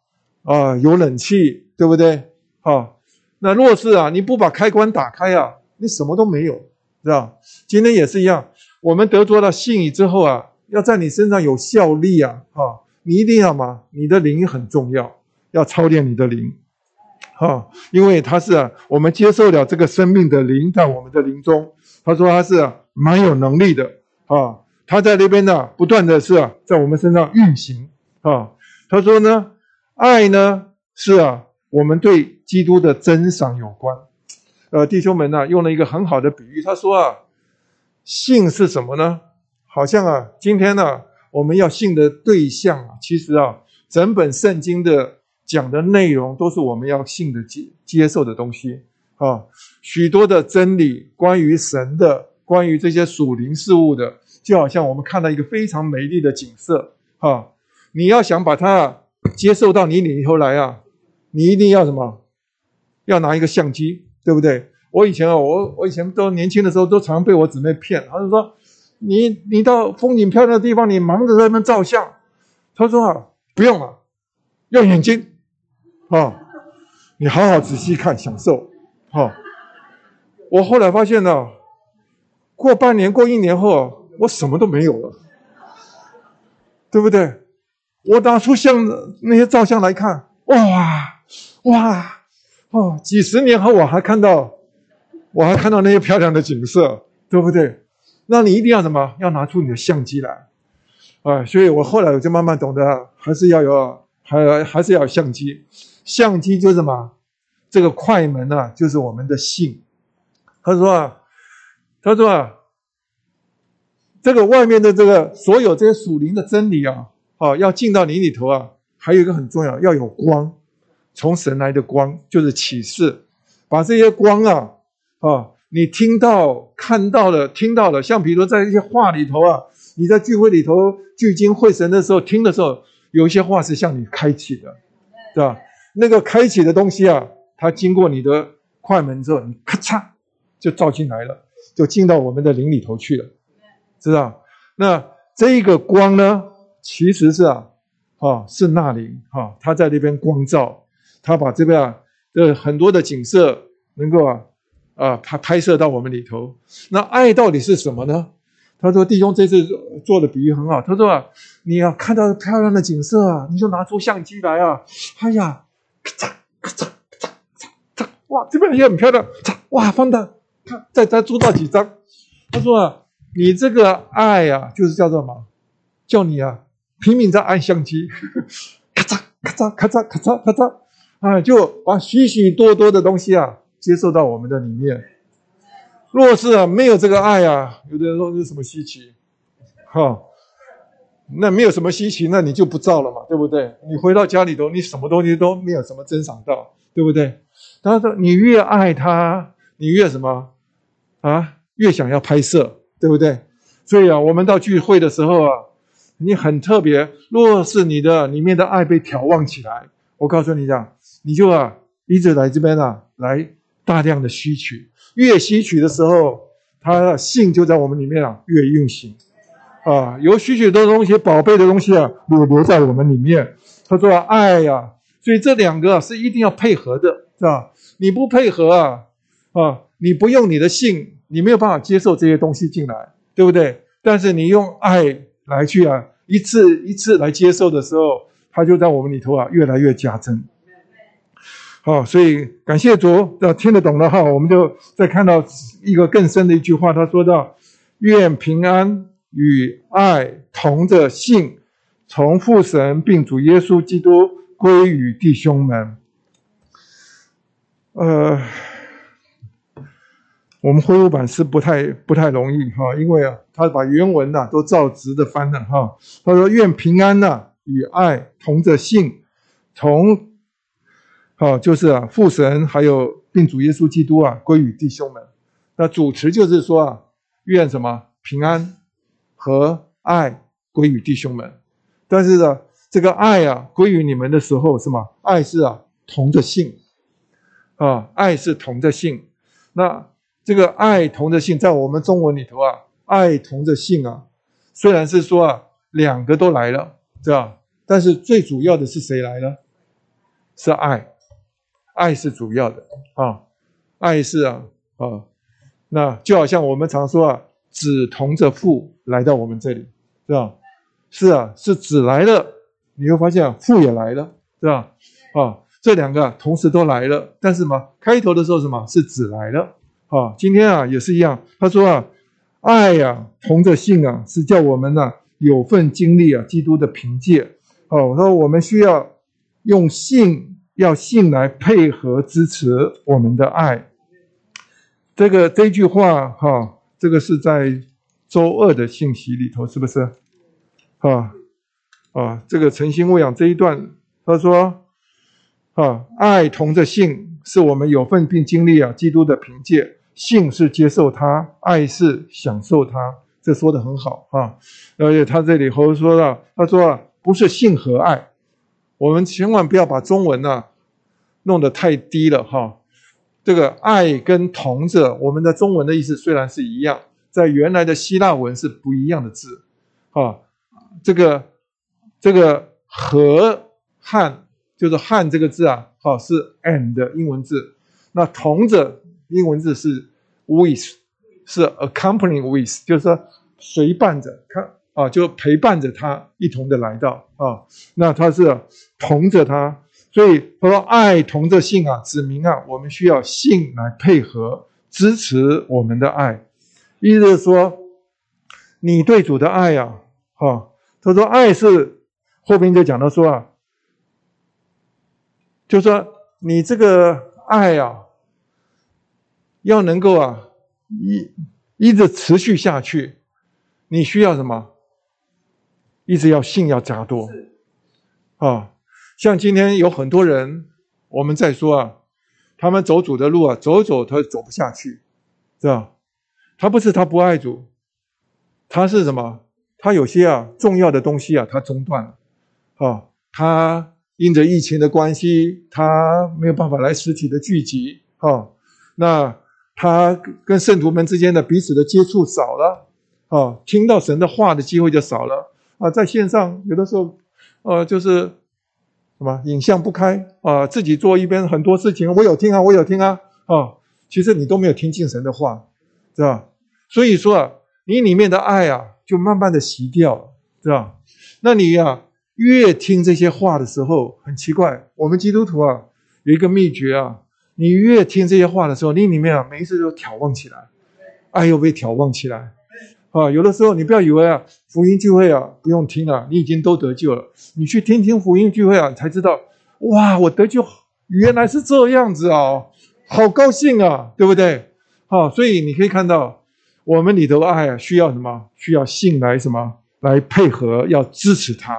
啊，有冷气，对不对？好，那若是啊，你不把开关打开啊，你什么都没有，是吧？今天也是一样，我们得着了信义之后啊，要在你身上有效力啊，啊，你一定要嘛，你的灵很重要，要操练你的灵，啊，因为他是，我们接受了这个生命的灵在我们的灵中，他说他是蛮有能力的，啊。他在那边呢，不断的是，在我们身上运行啊。他说呢，爱呢是啊，我们对基督的珍赏有关。呃，弟兄们呢，用了一个很好的比喻，他说啊，信是什么呢？好像啊，今天呢，我们要信的对象啊，其实啊，整本圣经的讲的内容都是我们要信的接接受的东西啊。许多的真理，关于神的，关于这些属灵事物的。就好像我们看到一个非常美丽的景色，啊，你要想把它接受到你里头来啊，你一定要什么？要拿一个相机，对不对？我以前啊，我我以前都年轻的时候都常被我姊妹骗，她就说，你你到风景漂亮的地方，你忙着在那边照相，她说啊，不用了，用眼睛，啊，你好好仔细看，享受，哈。我后来发现呢，过半年，过一年后。我什么都没有了，对不对？我拿出相那些照相来看，哇哇哦！几十年后我还看到，我还看到那些漂亮的景色，对不对？那你一定要什么？要拿出你的相机来，啊！所以我后来我就慢慢懂得，还是要有，还还是要有相机。相机就是什么？这个快门呢，就是我们的信。他说啊，他说啊。这个外面的这个所有这些属灵的真理啊，啊，要进到你里头啊，还有一个很重要，要有光，从神来的光，就是启示，把这些光啊啊，你听到、看到了、听到了，像比如说在一些话里头啊，你在聚会里头聚精会神的时候听的时候，有一些话是向你开启的，对吧？那个开启的东西啊，它经过你的快门之后，你咔嚓就照进来了，就进到我们的灵里头去了，知道？那这个光呢，其实是啊。啊，是那灵哈，他在那边光照，它把这边啊的很多的景色能够啊啊拍拍摄到我们里头。那爱到底是什么呢？他说弟兄这次做的比喻很好。他说啊，你要看到漂亮的景色啊，你就拿出相机来啊，哎呀，咔嚓咔嚓咔嚓咔嚓，哇，这边也很漂亮，嚓，哇，放大，看再再做到几张。他说啊，你这个爱啊，就是叫做什么？叫你啊。拼命在按相机，咔嚓咔嚓咔嚓咔嚓咔嚓，啊，就把许许多多的东西啊接受到我们的里面。若是啊没有这个爱啊，有的人说是什么稀奇，哈，那没有什么稀奇，那你就不造了嘛，对不对？你回到家里头，你什么东西都没有什么珍赏到，对不对？他说你越爱他，你越什么啊？越想要拍摄，对不对？所以啊，我们到聚会的时候啊。你很特别，若是你的里面的爱被挑旺起来，我告诉你讲，你就啊一直来这边啊，来大量的吸取，越吸取的时候，他的性就在我们里面啊越运行，啊，有许许多东西宝贝的东西啊，留留在我们里面。他说爱呀，所以这两个是一定要配合的，是吧？你不配合啊，啊，你不用你的性，你没有办法接受这些东西进来，对不对？但是你用爱来去啊。一次一次来接受的时候，他就在我们里头啊越来越加增。好，所以感谢主，要听得懂的哈，我们就再看到一个更深的一句话，他说到：愿平安与爱同着信，从父神并主耶稣基督归于弟兄们。呃。我们恢复版是不太不太容易哈，因为啊，他把原文呐都照直的翻了哈。他说：“愿平安呐与爱同着信，从，好就是啊父神还有并主耶稣基督啊归于弟兄们。那主持就是说啊，愿什么平安和爱归于弟兄们。但是呢，这个爱啊归于你们的时候，什么爱是啊同着性啊，爱是同着性。那。这个爱同着性，在我们中文里头啊，爱同着性啊，虽然是说啊，两个都来了，是吧？但是最主要的是谁来了？是爱，爱是主要的啊，爱是啊啊，那就好像我们常说啊，子同着父来到我们这里，是吧？是啊，是子来了，你会发现父也来了，是吧？啊，这两个同时都来了，但是什么？开头的时候什么是子来了？啊，今天啊也是一样。他说啊，爱呀同着信啊，是叫我们呢有份经历啊基督的凭借。哦，我说我们需要用信，要信来配合支持我们的爱。这个这句话哈，这个是在周二的信息里头，是不是？啊啊，这个诚心喂养这一段，他说啊，爱同着信，是我们有份并经历啊基督的凭借。性是接受他，爱是享受他，这说的很好啊。而且他这里头说了，他说啊，不是性和爱，我们千万不要把中文呢弄得太低了哈。这个爱跟同着，我们的中文的意思虽然是一样，在原来的希腊文是不一样的字啊。这个这个和汉就是汉这个字啊，好是 and 英文字，那同着。英文字是 with，是 accompanying with，就是说随伴着他啊，就陪伴着他一同的来到啊。那他是同着他，所以他说爱同着性啊，指明啊，我们需要性来配合支持我们的爱。意思是说，你对主的爱呀，哈，他说爱是后边就讲到说啊，就说你这个爱呀。要能够啊，一一直持续下去，你需要什么？一直要信要加多啊！像今天有很多人我们在说啊，他们走主的路啊，走走他走不下去，是吧？他不是他不爱主，他是什么？他有些啊重要的东西啊，他中断了，啊，他因着疫情的关系，他没有办法来实体的聚集，啊，那他跟圣徒们之间的彼此的接触少了，啊，听到神的话的机会就少了，啊，在线上有的时候，呃，就是什么影像不开啊，自己做一边很多事情，我有听啊，我有听啊，啊，其实你都没有听进神的话，是吧？所以说啊，你里面的爱啊。就慢慢的熄掉了，是吧？那你呀，越听这些话的时候，很奇怪，我们基督徒啊，有一个秘诀啊，你越听这些话的时候，你里面啊，每一次都眺望起来，爱又被眺望起来，啊，有的时候你不要以为啊，福音聚会啊不用听了，你已经都得救了，你去听听福音聚会啊，才知道，哇，我得救原来是这样子啊，好高兴啊，对不对？好，所以你可以看到。我们里头爱啊，需要什么？需要信来什么来配合，要支持他，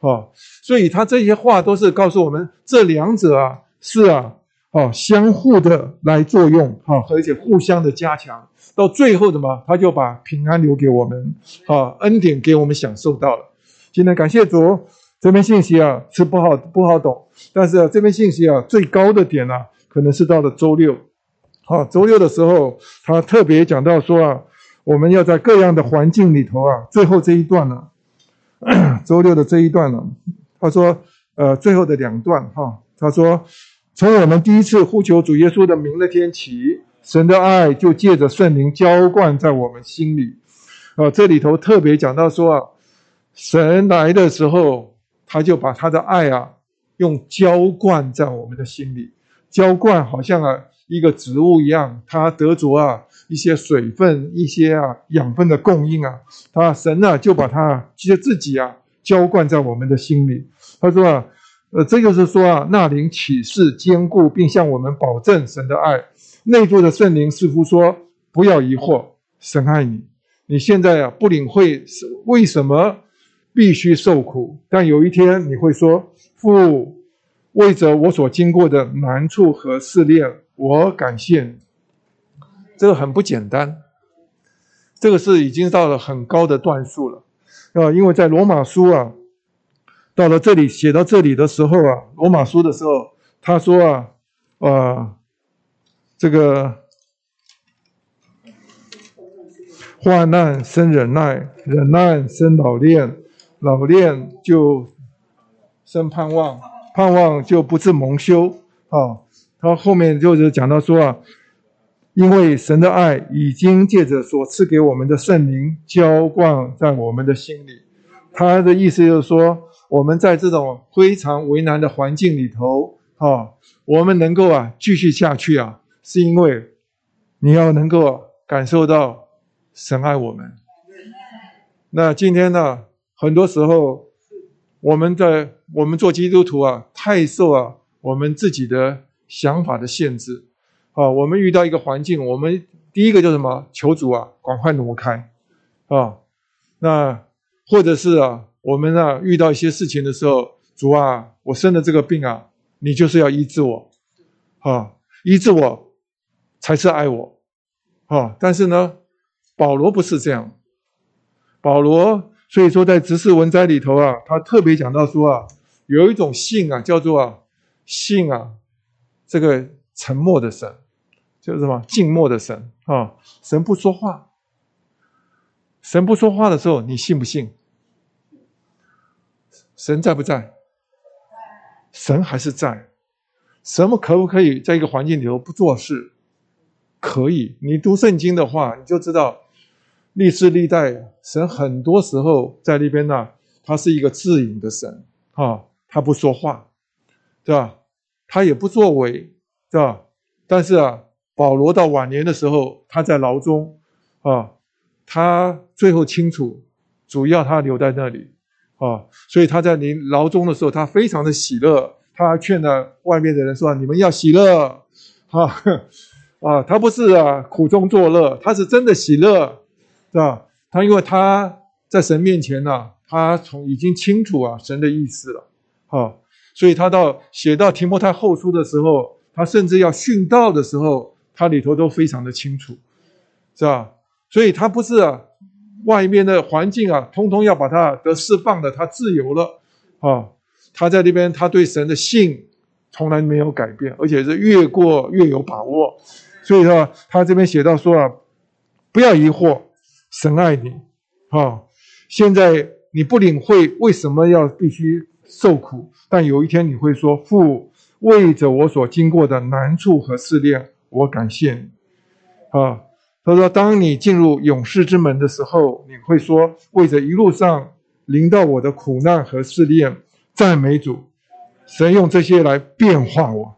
啊，所以他这些话都是告诉我们，这两者啊是啊，哦，相互的来作用，哈，而且互相的加强，到最后什么，他就把平安留给我们，啊，恩典给我们享受到了。今天感谢主，这篇信息啊是不好不好懂，但是这篇信息啊最高的点呢，可能是到了周六。好，周六的时候，他特别讲到说啊，我们要在各样的环境里头啊，最后这一段呢，周六的这一段呢，他说，呃，最后的两段哈，他说，从我们第一次呼求主耶稣的名那天起，神的爱就借着圣灵浇灌在我们心里，啊，这里头特别讲到说啊，神来的时候，他就把他的爱啊，用浇灌在我们的心里，浇灌好像啊。一个植物一样，它得着啊一些水分、一些啊养分的供应啊，他神呢就把它其实自己啊浇灌在我们的心里。他说啊，呃，这就是说啊，那灵启示坚固，并向我们保证神的爱。内住的圣灵似乎说：不要疑惑，神爱你。你现在啊不领会是为什么必须受苦，但有一天你会说：父，为着我所经过的难处和试炼。我感谢你，这个很不简单，这个是已经到了很高的段数了，啊，因为在罗马书啊，到了这里写到这里的时候啊，罗马书的时候，他说啊，啊，这个患难生忍耐，忍耐生老练，老练就生盼望，盼望就不致蒙羞啊。他后面就是讲到说啊，因为神的爱已经借着所赐给我们的圣灵浇灌在我们的心里。他的意思就是说，我们在这种非常为难的环境里头，啊，我们能够啊继续下去啊，是因为你要能够感受到神爱我们。那今天呢，很多时候我们在我们做基督徒啊，太受啊我们自己的。想法的限制，啊，我们遇到一个环境，我们第一个就什么？求主啊，赶快挪开，啊，那或者是啊，我们啊遇到一些事情的时候，主啊，我生的这个病啊，你就是要医治我，啊，医治我才是爱我，啊，但是呢，保罗不是这样，保罗所以说在执事文摘里头啊，他特别讲到说啊，有一种信啊，叫做啊信啊。这个沉默的神，就是什么静默的神啊？神不说话，神不说话的时候，你信不信？神在不在？神还是在。神可不可以在一个环境里头不做事？可以。你读圣经的话，你就知道历世历代神很多时候在那边呢，他是一个自隐的神啊，他不说话，对吧？他也不作为，对吧？但是啊，保罗到晚年的时候，他在牢中，啊，他最后清楚，主要他留在那里，啊，所以他在临牢中的时候，他非常的喜乐，他劝了外面的人说：“你们要喜乐，哈啊，啊，他不是啊苦中作乐，他是真的喜乐，是吧？他因为他在神面前呢，他从已经清楚啊神的意思了，啊。”所以他到写到提摩太后书的时候，他甚至要殉道的时候，他里头都非常的清楚，是吧？所以他不是啊，外面的环境啊，通通要把他得释放的，他自由了啊。他在那边，他对神的信从来没有改变，而且是越过越有把握。所以说，他这边写到说啊，不要疑惑，神爱你，啊，现在你不领会为什么要必须受苦，但有一天你会说，父为着我所经过的难处和试炼，我感谢你，啊，他说，当你进入勇士之门的时候，你会说，为着一路上临到我的苦难和试炼，赞美主，神用这些来变化我，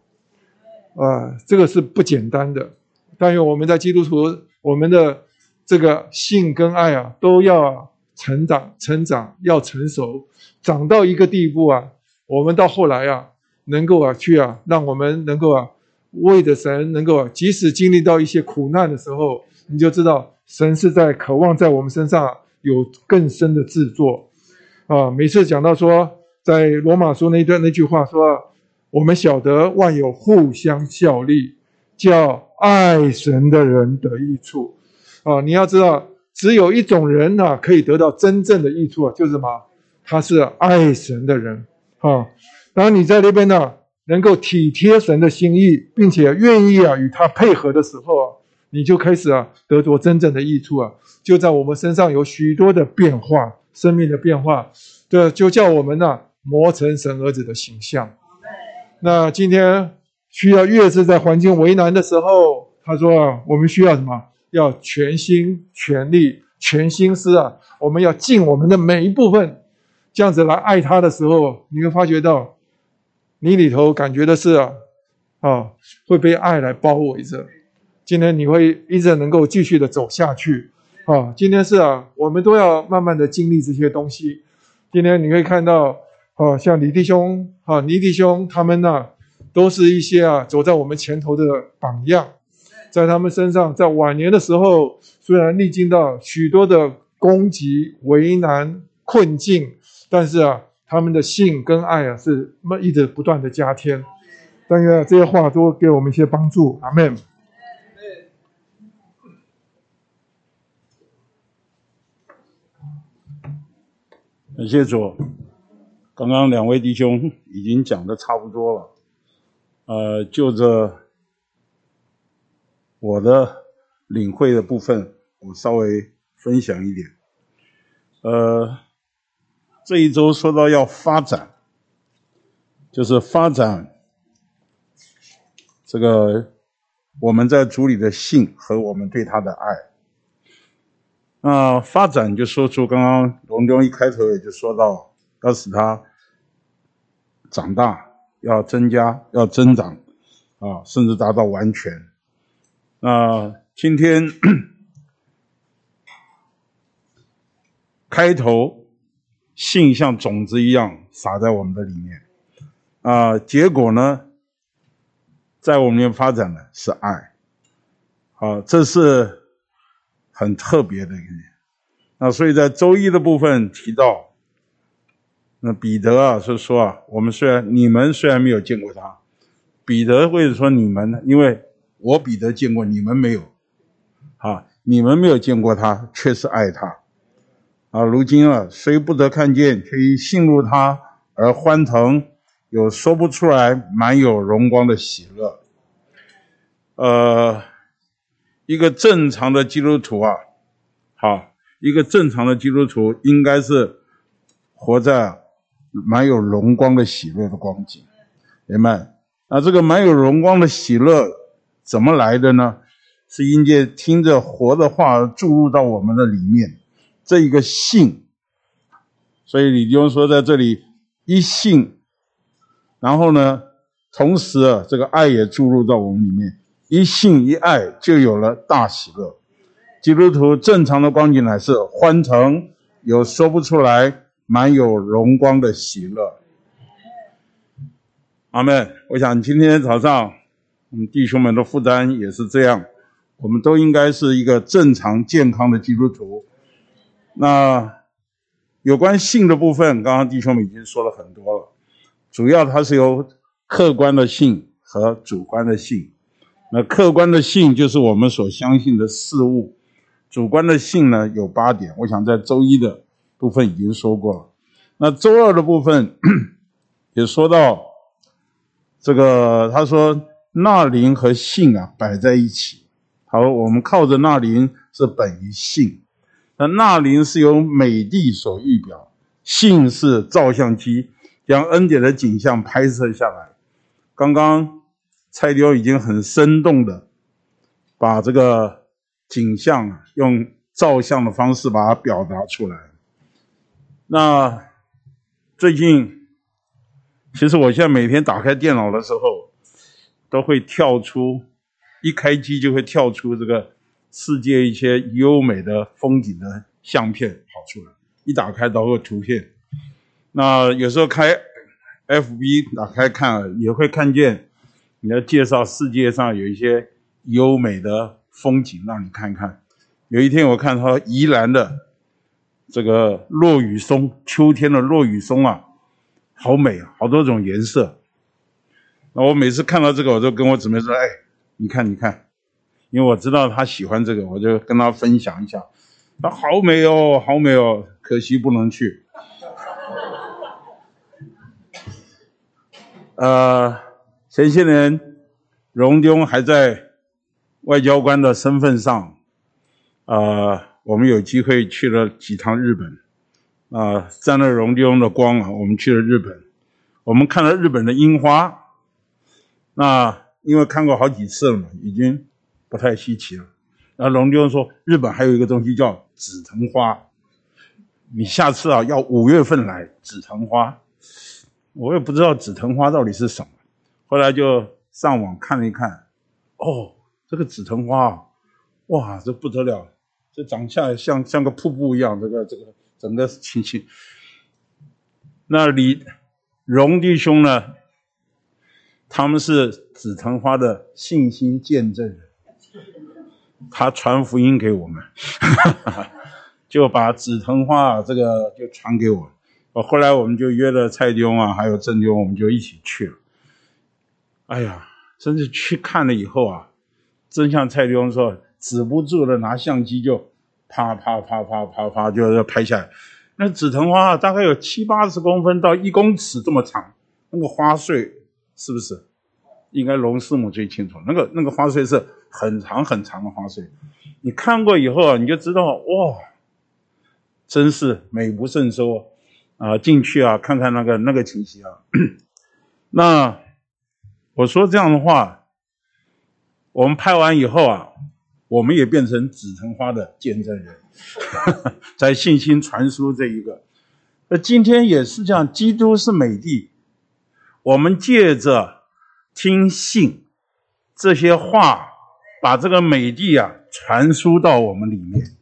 啊，这个是不简单的。但愿我们在基督徒，我们的这个性跟爱啊，都要成长、成长，要成熟，长到一个地步啊，我们到后来啊，能够啊去啊，让我们能够啊，为着神能够啊，即使经历到一些苦难的时候，你就知道神是在渴望在我们身上有更深的制作啊。每次讲到说，在罗马书那一段那句话说，我们晓得万有互相效力，叫。爱神的人得益处，啊，你要知道，只有一种人呢，可以得到真正的益处啊，就是什么？他是爱神的人，啊，当你在那边呢，能够体贴神的心意，并且愿意啊与他配合的时候啊，你就开始啊得着真正的益处啊，就在我们身上有许多的变化，生命的变化，对，就叫我们呢磨成神儿子的形象。那今天。需要越是在环境为难的时候，他说啊，我们需要什么？要全心全力、全心思啊！我们要尽我们的每一部分，这样子来爱他的时候，你会发觉到，你里头感觉的是啊，啊，会被爱来包围着。今天你会一直能够继续的走下去啊！今天是啊，我们都要慢慢的经历这些东西。今天你会看到啊，像李弟兄啊、倪弟兄他们呢。都是一些啊，走在我们前头的榜样，在他们身上，在晚年的时候，虽然历经到许多的攻击、为难、困境，但是啊，他们的性跟爱啊，是一直不断的加添。但愿这些话都给我们一些帮助。阿门。感谢主，刚刚两位弟兄已经讲的差不多了。呃，就着我的领会的部分，我稍微分享一点。呃，这一周说到要发展，就是发展这个我们在主里的信和我们对他的爱。那发展就说出刚刚龙中一开头也就说到，要使他长大。要增加，要增长，啊，甚至达到完全。那今天 开头，性像种子一样撒在我们的里面，啊，结果呢，在我们里面发展的是爱，好，这是很特别的一点。那所以在周一的部分提到。那彼得啊，是说啊，我们虽然你们虽然没有见过他，彼得为什么说你们呢？因为我彼得见过，你们没有，啊，你们没有见过他，却是爱他，啊，如今啊，虽不得看见，却因信入他而欢腾，有说不出来满有荣光的喜乐。呃，一个正常的基督徒啊，好，一个正常的基督徒应该是活在。蛮有荣光的喜乐的光景，明白？那这个蛮有荣光的喜乐怎么来的呢？是因着听着活的话注入到我们的里面，这一个信。所以李弟兄说，在这里一信，然后呢，同时啊，这个爱也注入到我们里面，一信一爱就有了大喜乐。基督徒正常的光景乃是欢腾，有说不出来。满有荣光的喜乐，阿门。我想今天早上，我们弟兄们的负担也是这样，我们都应该是一个正常健康的基督徒。那有关性的部分，刚刚弟兄们已经说了很多了。主要它是由客观的性和主观的性。那客观的性就是我们所相信的事物，主观的性呢有八点，我想在周一的部分已经说过了。那周二的部分也说到这个，他说纳林和性啊摆在一起。好，我们靠着纳林是本于性，那纳林是由美帝所预表，性是照相机将恩典的景象拍摄下来。刚刚蔡雕已经很生动的把这个景象啊用照相的方式把它表达出来。那最近，其实我现在每天打开电脑的时候，都会跳出。一开机就会跳出这个世界一些优美的风景的相片跑出来，一打开都会图片。那有时候开 FB 打开看，也会看见你要介绍世界上有一些优美的风景让你看看。有一天我看到宜兰的这个落羽松，秋天的落羽松啊，好美啊，好多种颜色。那我每次看到这个，我就跟我姊妹说：“哎。”你看，你看，因为我知道她喜欢这个，我就跟她分享一下。他好美哦，好美哦，可惜不能去。呃，前些年荣兄还在外交官的身份上，呃，我们有机会去了几趟日本，啊，沾了荣兄的光啊，我们去了日本，我们看了日本的樱花，那。因为看过好几次了嘛，已经不太稀奇了。然后龙就说：“日本还有一个东西叫紫藤花，你下次啊要五月份来紫藤花。”我也不知道紫藤花到底是什么，后来就上网看了一看，哦，这个紫藤花，哇，这不得了，这长相像像个瀑布一样，这个这个整个情形。那李荣弟兄呢？他们是紫藤花的信心见证人，他传福音给我们，就把紫藤花这个就传给我。我后来我们就约了蔡兄啊，还有郑兄，我们就一起去了。哎呀，真是去看了以后啊，真像蔡兄说，止不住的拿相机就啪啪啪啪啪啪就要拍下来。那紫藤花大概有七八十公分到一公尺这么长，那个花穗。是不是？应该龙师母最清楚。那个那个花穗是很长很长的花穗，你看过以后啊，你就知道哇，真是美不胜收啊！进去啊，看看那个那个情形啊。那我说这样的话，我们拍完以后啊，我们也变成紫藤花的见证人，在信心传输这一个。那今天也是这样，基督是美帝。我们借着听信这些话，把这个美地啊传输到我们里面，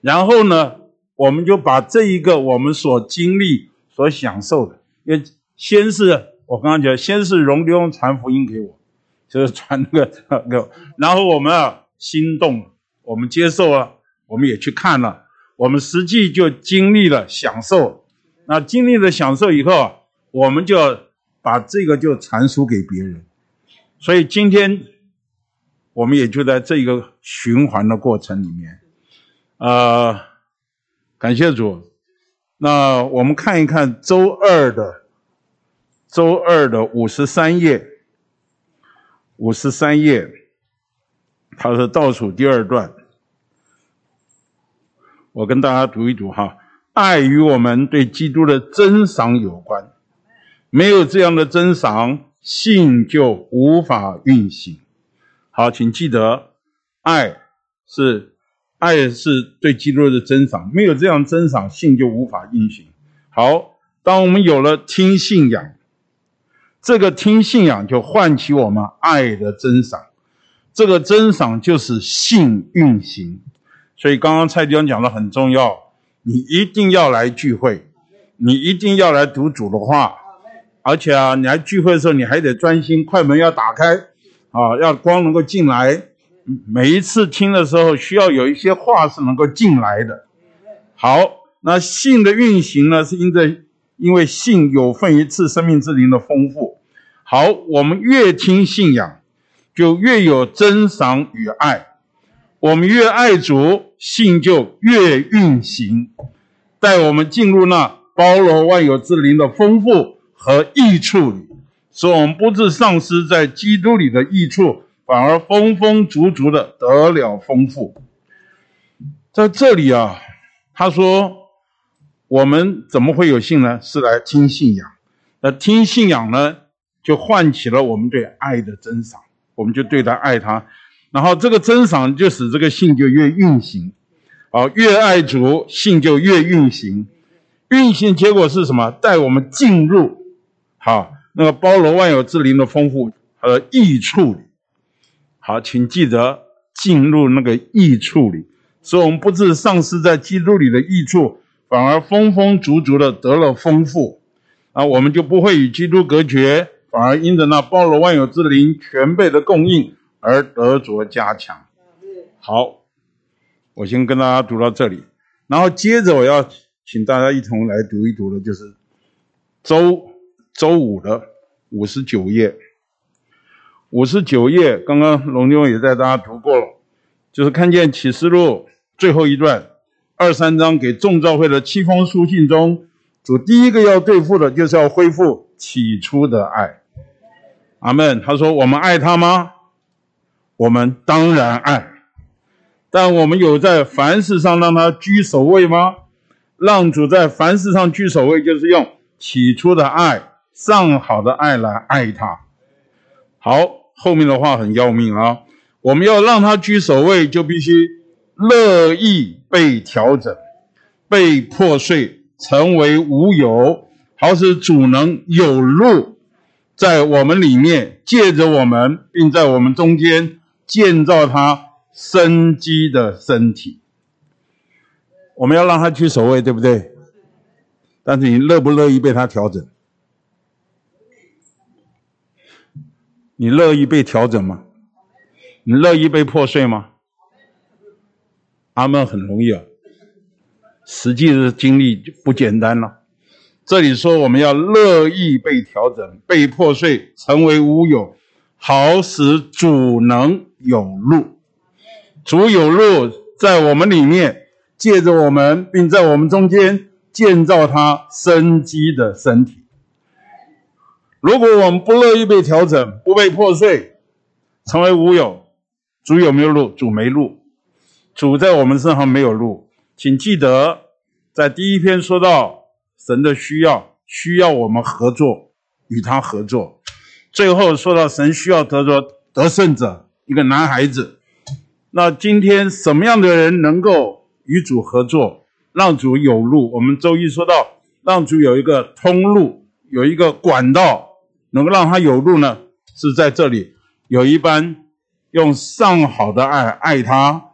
然后呢，我们就把这一个我们所经历、所享受的，因为先是我刚刚讲，先是荣丢传福音给我，就是传那个 那个，然后我们啊心动，我们接受了，我们也去看了，我们实际就经历了享受，那经历了享受以后，我们就。把这个就传输给别人，所以今天我们也就在这个循环的过程里面，呃，感谢主。那我们看一看周二的周二的五十三页，五十三页，它是倒数第二段，我跟大家读一读哈。爱与我们对基督的真赏有关。没有这样的真赏，信就无法运行。好，请记得，爱是爱是对基督的真赏。没有这样真赏，信就无法运行。好，当我们有了听信仰，这个听信仰就唤起我们爱的真赏。这个珍赏就是性运行。所以刚刚蔡弟讲的很重要，你一定要来聚会，你一定要来读主的话。而且啊，你还聚会的时候，你还得专心，快门要打开，啊，要光能够进来。每一次听的时候，需要有一些话是能够进来的。好，那性的运行呢，是因着因为性有份一次生命之灵的丰富。好，我们越听信仰，就越有珍赏与爱。我们越爱主，信就越运行，带我们进入那包罗万有之灵的丰富和益处里，使我们不致丧失在基督里的益处，反而丰丰足足的得了丰富。在这里啊，他说。我们怎么会有信呢？是来听信仰。那听信仰呢，就唤起了我们对爱的珍赏，我们就对他爱他，然后这个珍赏就使这个信就越运行。啊，越爱主，信就越运行。运行结果是什么？带我们进入好那个包罗万有之灵的丰富和益处里。好，请记得进入那个益处里，使我们不致丧失在基督里的益处。反而丰丰足足的得了丰富，啊，我们就不会与基督隔绝，反而因着那包罗万有之灵全备的供应而得着加强。好，我先跟大家读到这里，然后接着我要请大家一同来读一读的，就是周周五的五十九页。五十九页，刚刚龙妞也在大家读过了，就是看见启示录最后一段。二三章给众教会的七封书信中，主第一个要对付的就是要恢复起初的爱。阿门。他说：“我们爱他吗？我们当然爱，但我们有在凡事上让他居首位吗？让主在凡事上居首位，就是用起初的爱、上好的爱来爱他。好，后面的话很要命啊！我们要让他居首位，就必须。”乐意被调整，被破碎，成为无有，好使主能有路在我们里面，借着我们，并在我们中间建造他生机的身体。我们要让他去守卫，对不对？但是你乐不乐意被他调整？你乐意被调整吗？你乐意被破碎吗？他们很容易啊，实际的经历就不简单了。这里说我们要乐意被调整、被破碎，成为无有，好使主能有路。主有路在我们里面，借着我们，并在我们中间建造他生机的身体。如果我们不乐意被调整、不被破碎，成为无有，主有没有路？主没路。主在我们身上没有路，请记得，在第一篇说到神的需要，需要我们合作，与他合作。最后说到神需要得着得胜者，一个男孩子。那今天什么样的人能够与主合作，让主有路？我们周一说到，让主有一个通路，有一个管道，能够让他有路呢？是在这里有一班用上好的爱爱他。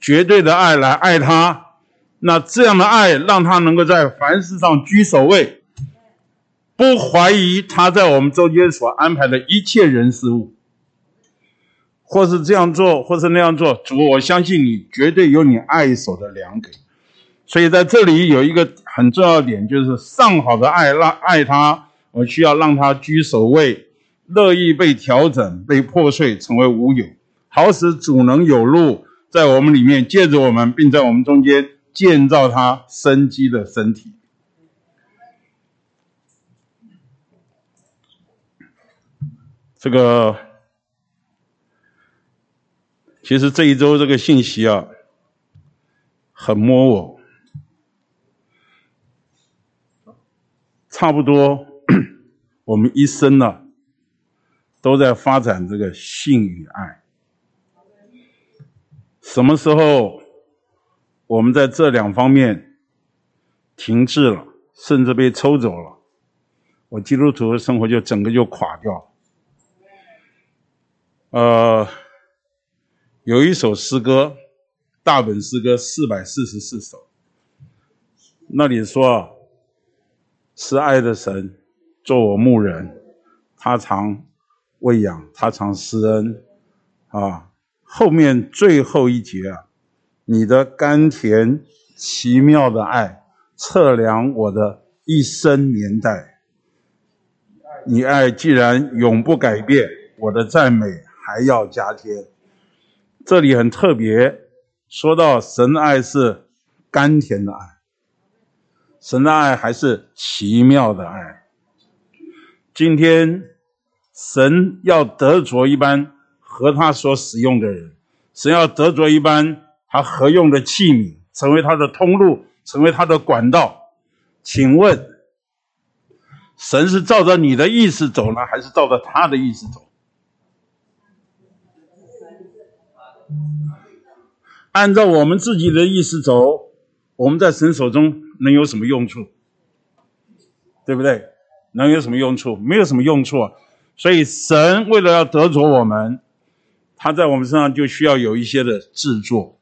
绝对的爱来爱他，那这样的爱让他能够在凡事上居首位，不怀疑他在我们中间所安排的一切人事物，或是这样做，或是那样做。主，我相信你绝对有你爱手的良给。所以在这里有一个很重要的点，就是上好的爱让爱他，我需要让他居首位，乐意被调整、被破碎，成为无有，好使主能有路。在我们里面，借着我们，并在我们中间建造他生机的身体。这个其实这一周这个信息啊，很摸我，差不多 我们一生呢，都在发展这个性与爱。什么时候我们在这两方面停滞了，甚至被抽走了，我基督徒的生活就整个就垮掉。呃，有一首诗歌，大本诗歌四百四十四首，那里说：“是爱的神，做我牧人，他常喂养，他常施恩，啊。”后面最后一节啊，你的甘甜奇妙的爱测量我的一生年代。你爱既然永不改变，我的赞美还要加添。这里很特别，说到神的爱是甘甜的爱，神的爱还是奇妙的爱。今天神要得着一般和他所使用的人，神要得着一般他合用的器皿，成为他的通路，成为他的管道。请问，神是照着你的意思走呢，还是照着他的意思走？按照我们自己的意思走，我们在神手中能有什么用处？对不对？能有什么用处？没有什么用处。所以神为了要得着我们，他在我们身上就需要有一些的制作，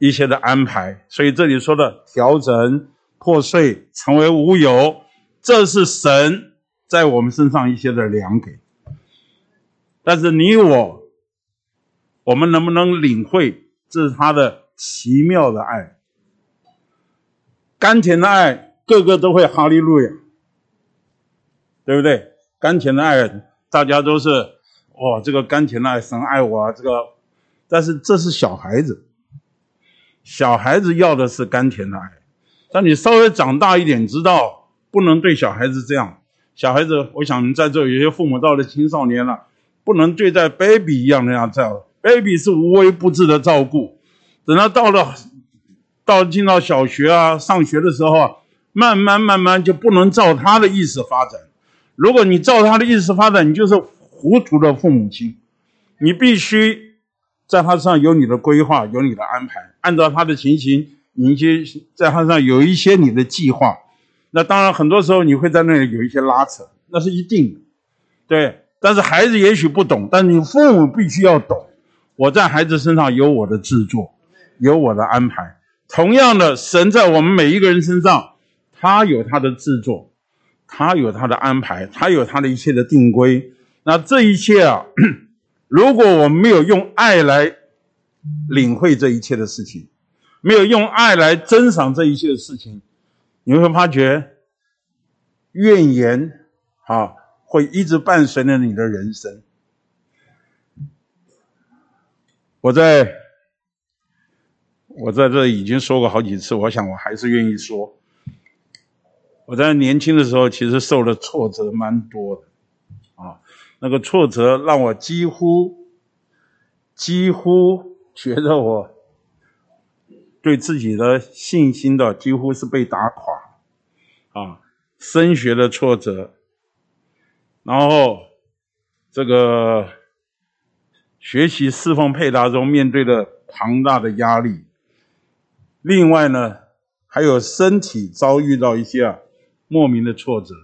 一些的安排。所以这里说的调整、破碎、成为无有，这是神在我们身上一些的良给。但是你我，我们能不能领会？这是他的奇妙的爱，甘甜的爱，个个都会哈利路亚，对不对？甘甜的爱，大家都是哇，这个甘甜的爱，神爱我啊，这个。但是这是小孩子，小孩子要的是甘甜的爱。但你稍微长大一点，知道不能对小孩子这样。小孩子，我想在座有些父母到了青少年了，不能对待 baby 一样那样样。baby 是无微不至的照顾，等他到了到进到小学啊，上学的时候啊，慢慢慢慢就不能照他的意思发展。如果你照他的意思发展，你就是糊涂的父母亲。你必须在他上有你的规划，有你的安排，按照他的情形，你些在他上有一些你的计划。那当然，很多时候你会在那里有一些拉扯，那是一定的，对。但是孩子也许不懂，但你父母必须要懂。我在孩子身上有我的制作，有我的安排。同样的，神在我们每一个人身上，他有他的制作，他有他的安排，他有他的一切的定规。那这一切啊，如果我没有用爱来领会这一切的事情，没有用爱来珍赏这一切的事情，你会发觉怨言啊，会一直伴随着你的人生。我在，我在这已经说过好几次，我想我还是愿意说。我在年轻的时候，其实受的挫折蛮多的，那个挫折让我几乎，几乎觉得我对自己的信心的几乎是被打垮，啊，升学的挫折，然后这个。学习侍奉配搭中面对的庞大的压力，另外呢，还有身体遭遇到一些啊莫名的挫折，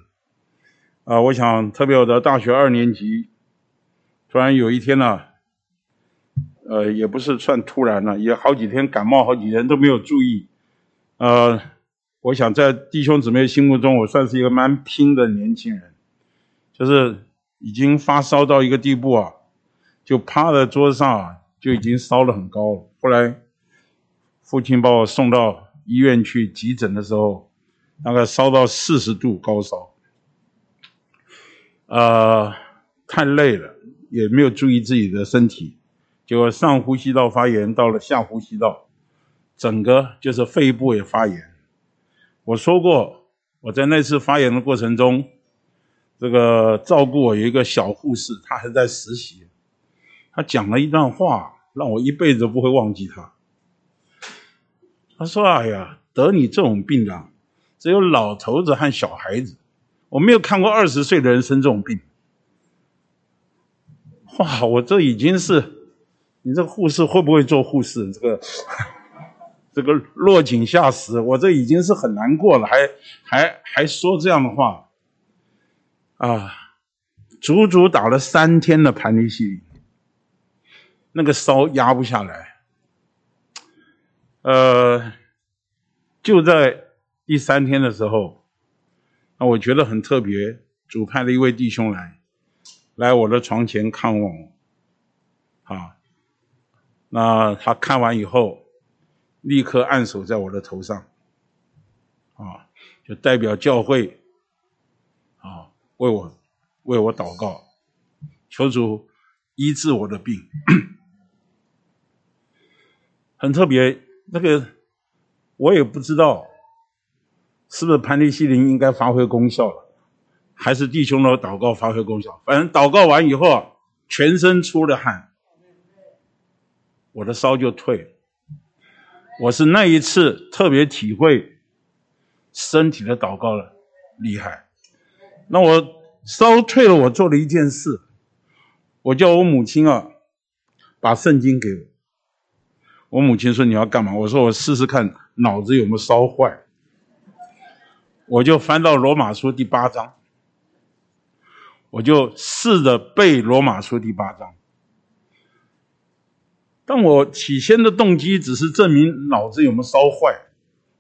啊，我想特别我的大学二年级，突然有一天呢，呃，也不是算突然了，也好几天感冒，好几天都没有注意，呃，我想在弟兄姊妹心目中，我算是一个蛮拼的年轻人，就是已经发烧到一个地步啊。就趴在桌子上啊，就已经烧得很高了。后来，父亲把我送到医院去急诊的时候，大概烧到四十度高烧。呃，太累了，也没有注意自己的身体，结果上呼吸道发炎到了下呼吸道，整个就是肺部也发炎。我说过，我在那次发炎的过程中，这个照顾我有一个小护士，她还在实习。她讲了一段话，让我一辈子都不会忘记她。他说：“哎呀，得你这种病的，只有老头子和小孩子，我没有看过二十岁的人生这种病。”哇，我这已经是，你这护士会不会做护士？这个，这个落井下石，我这已经是很难过了，还还还说这样的话，啊，足足打了三天的盘尼西林。那个烧压不下来，呃，就在第三天的时候，那我觉得很特别，主派的一位弟兄来，来我的床前看望我，啊，那他看完以后，立刻按手在我的头上，啊，就代表教会啊，为我为我祷告，求主医治我的病。很特别，那个我也不知道是不是盘尼西林应该发挥功效了，还是弟兄的祷告发挥功效。反正祷告完以后啊，全身出了汗，我的烧就退了。我是那一次特别体会身体的祷告了厉害。那我烧退了，我做了一件事，我叫我母亲啊，把圣经给我。我母亲说你要干嘛？我说我试试看脑子有没有烧坏。我就翻到罗马书第八章，我就试着背罗马书第八章。但我起先的动机只是证明脑子有没有烧坏，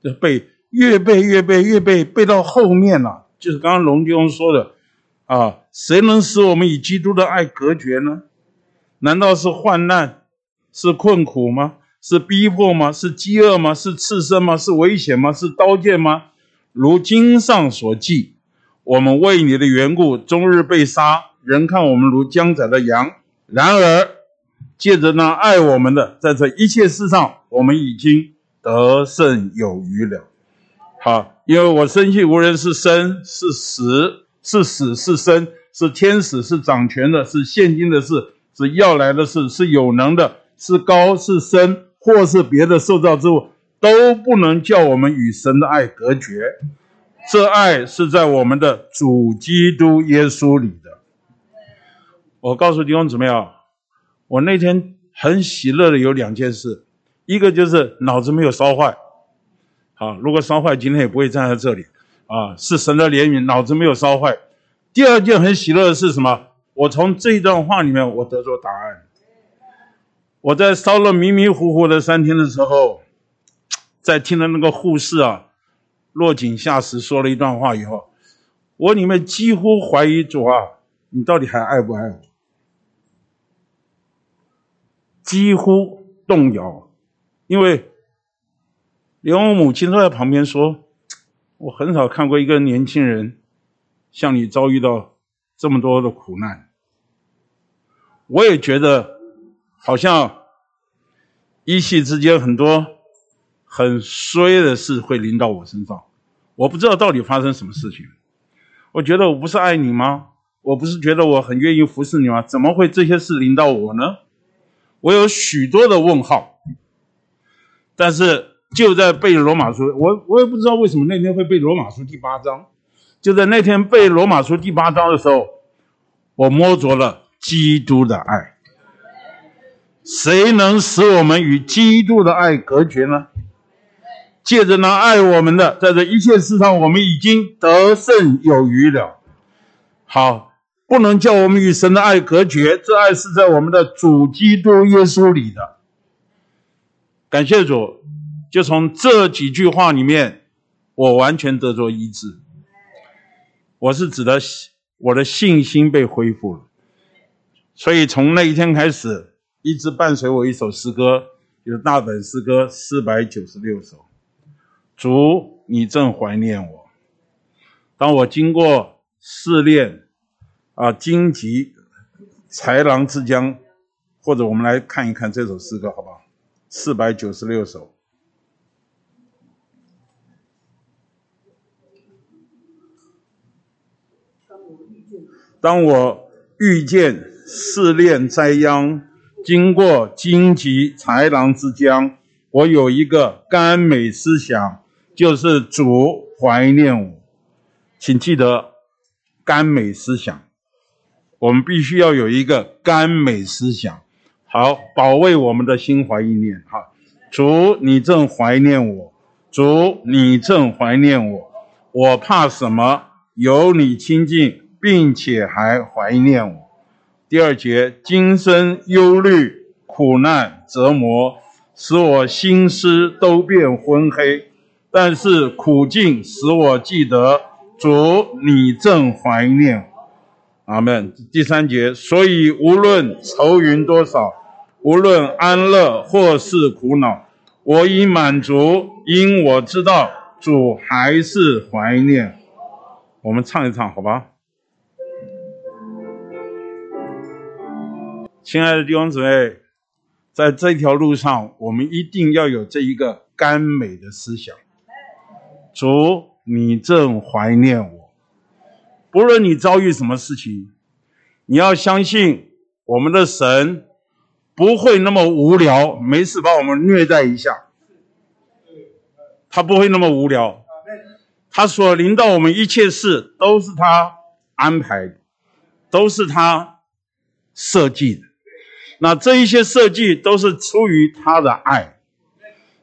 就背越背越背越背，背到后面了，就是刚刚龙弟兄说的啊，谁能使我们与基督的爱隔绝呢？难道是患难，是困苦吗？是逼迫吗？是饥饿吗？是刺身吗？是危险吗？是刀剑吗？如经上所记，我们为你的缘故，终日被杀，人看我们如将宰的羊。然而，借着那爱我们的，在这一切事上，我们已经得胜有余了。好，因为我深信无人是生是死，是死是生，是天使是掌权的，是现今的事，是要来的事，是有能的，是高是深。或是别的受造之物，都不能叫我们与神的爱隔绝。这爱是在我们的主基督耶稣里的。我告诉弟兄姊妹啊，我那天很喜乐的有两件事，一个就是脑子没有烧坏。好，如果烧坏，今天也不会站在这里啊。是神的怜悯，脑子没有烧坏。第二件很喜乐的是什么？我从这一段话里面，我得出答案。我在烧了迷迷糊糊的三天的时候，在听了那个护士啊落井下石说了一段话以后，我里面几乎怀疑主啊，你到底还爱不爱我？几乎动摇，因为连我母亲都在旁边说，我很少看过一个年轻人像你遭遇到这么多的苦难，我也觉得。好像一夕之间很多很衰的事会临到我身上，我不知道到底发生什么事情。我觉得我不是爱你吗？我不是觉得我很愿意服侍你吗？怎么会这些事临到我呢？我有许多的问号。但是就在背罗马书，我我也不知道为什么那天会背罗马书第八章。就在那天背罗马书第八章的时候，我摸着了基督的爱。谁能使我们与基督的爱隔绝呢？借着那爱我们的，在这一切事上，我们已经得胜有余了。好，不能叫我们与神的爱隔绝，这爱是在我们的主基督耶稣里的。感谢主，就从这几句话里面，我完全得着医治。我是指的我的信心被恢复了，所以从那一天开始。一直伴随我一首诗歌，就是大本诗歌四百九十六首。主，你正怀念我。当我经过试炼，啊，荆棘、豺狼之江，或者我们来看一看这首诗歌，好不好？四百九十六首。当我遇见试炼灾殃。经过荆棘豺狼之江，我有一个甘美思想，就是主怀念我。请记得甘美思想，我们必须要有一个甘美思想，好保卫我们的心怀意念。哈，主你正怀念我，主你正怀念我，我怕什么？有你亲近，并且还怀念我。第二节，今生忧虑、苦难、折磨，使我心思都变昏黑；但是苦境使我记得主，你正怀念。阿门。第三节，所以无论愁云多少，无论安乐或是苦恼，我已满足，因我知道主还是怀念。我们唱一唱，好吧？亲爱的弟兄姊妹，在这条路上，我们一定要有这一个甘美的思想。主，你正怀念我。不论你遭遇什么事情，你要相信我们的神不会那么无聊，没事把我们虐待一下。他不会那么无聊，他所领导我们一切事都是他安排的，都是他设计的。那这一些设计都是出于他的爱。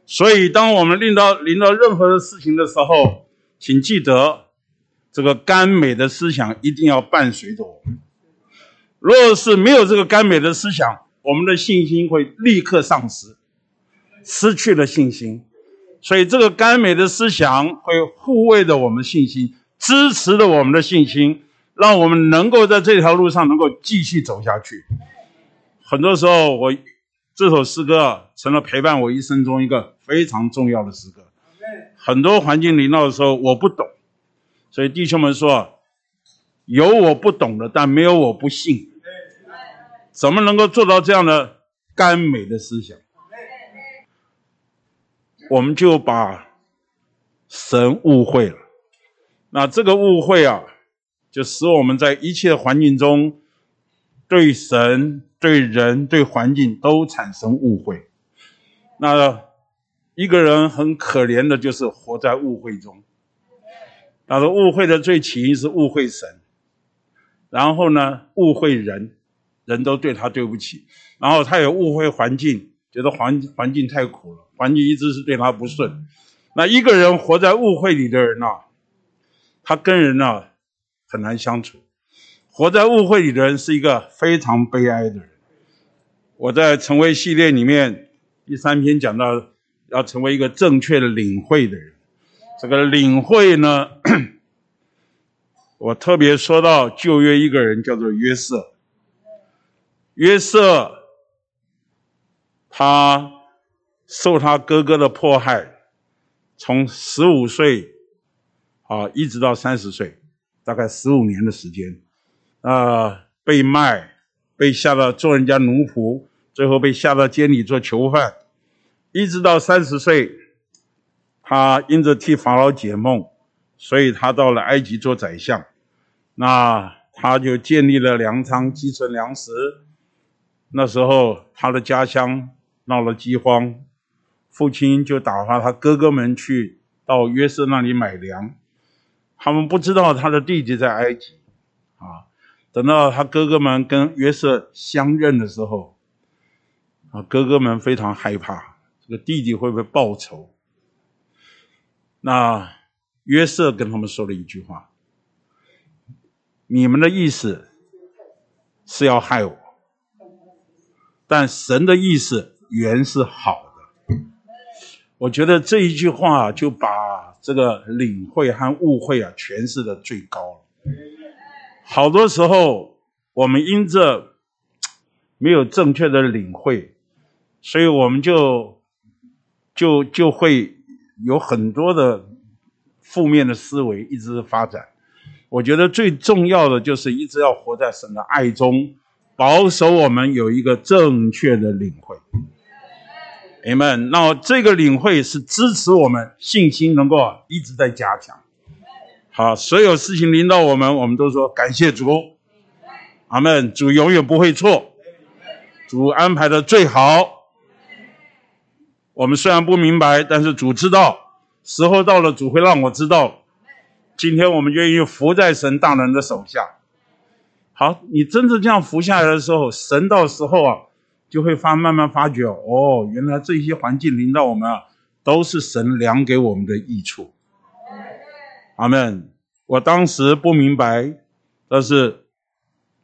所以，当我们令到领到任何的事情的时候，请记得这个甘美的思想一定要伴随着我们。若是没有这个甘美的思想，我们的信心会立刻丧失，失去了信心。所以，这个甘美的思想会护卫着我们信心，支持着我们的信心，让我们能够在这条路上能够继续走下去。很多时候，我这首诗歌成了陪伴我一生中一个非常重要的时刻。很多环境临到的时候，我不懂，所以弟兄们说，有我不懂的，但没有我不信。怎么能够做到这样的甘美的思想？我们就把神误会了，那这个误会啊，就使我们在一切环境中对神、对人、对环境都产生误会。那一个人很可怜的，就是活在误会中。他说误会的最起因是误会神，然后呢，误会人，人都对他对不起，然后他也误会环境，觉得环环境太苦了。环境一直是对他不顺，那一个人活在误会里的人呢，他跟人呢很难相处。活在误会里的人是一个非常悲哀的人。我在成为系列里面第三篇讲到，要成为一个正确的领会的人。这个领会呢，我特别说到旧约一个人叫做约瑟。约瑟，他。受他哥哥的迫害，从十五岁啊一直到三十岁，大概十五年的时间，啊被卖，被下到做人家奴仆，最后被下到监里做囚犯，一直到三十岁，他因着替法老解梦，所以他到了埃及做宰相，那他就建立了粮仓，积存粮食。那时候他的家乡闹了饥荒。父亲就打发他哥哥们去到约瑟那里买粮，他们不知道他的弟弟在埃及，啊，等到他哥哥们跟约瑟相认的时候，啊，哥哥们非常害怕，这个弟弟会不会报仇？那约瑟跟他们说了一句话：“你们的意思是要害我，但神的意思原是好的。”我觉得这一句话就把这个领会和误会啊诠释的最高了。好多时候我们因着没有正确的领会，所以我们就就就会有很多的负面的思维一直发展。我觉得最重要的就是一直要活在神的爱中，保守我们有一个正确的领会。你们，那这个领会是支持我们信心能够一直在加强。好，所有事情临到我们，我们都说感谢主。阿门。主永远不会错，主安排的最好。我们虽然不明白，但是主知道，时候到了，主会让我知道。今天我们愿意服在神大人的手下。好，你真正这样服下来的时候，神到时候啊。就会发慢慢发觉哦，原来这些环境临到我们啊，都是神量给我们的益处。阿门。我当时不明白，但是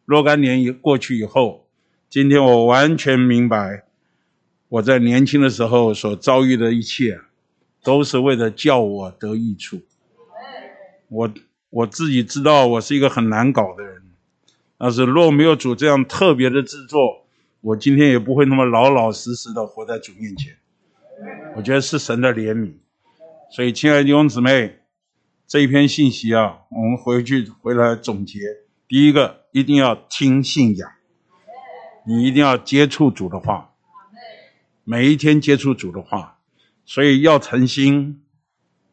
若干年一过去以后，今天我完全明白，我在年轻的时候所遭遇的一切，都是为了叫我得益处。我我自己知道我是一个很难搞的人，但是若没有主这样特别的制作。我今天也不会那么老老实实的活在主面前。我觉得是神的怜悯，所以，亲爱的弟兄姊妹，这一篇信息啊，我们回去回来总结。第一个，一定要听信仰，你一定要接触主的话，每一天接触主的话，所以要诚心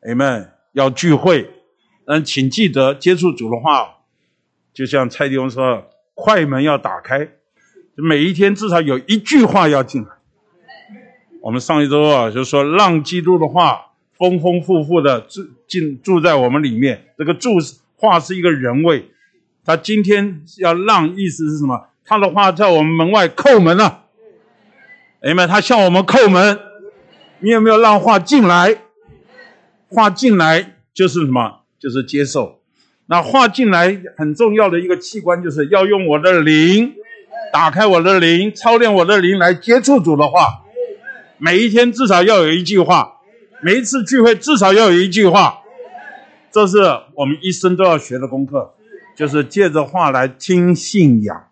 ，amen，要聚会。嗯，请记得接触主的话，就像蔡弟兄说，快门要打开，每一天至少有一句话要进来。我们上一周啊，就说让基督的话丰丰富富的住进住在我们里面。这个住话是一个人位，他今天要让意思是什么？他的话在我们门外叩门了，哎们，他向我们叩门，你有没有让话进来？话进来就是什么？就是接受。那话进来很重要的一个器官，就是要用我的灵打开我的灵，操练我的灵来接触主的话。每一天至少要有一句话，每一次聚会至少要有一句话，这是我们一生都要学的功课，就是借着话来听信仰。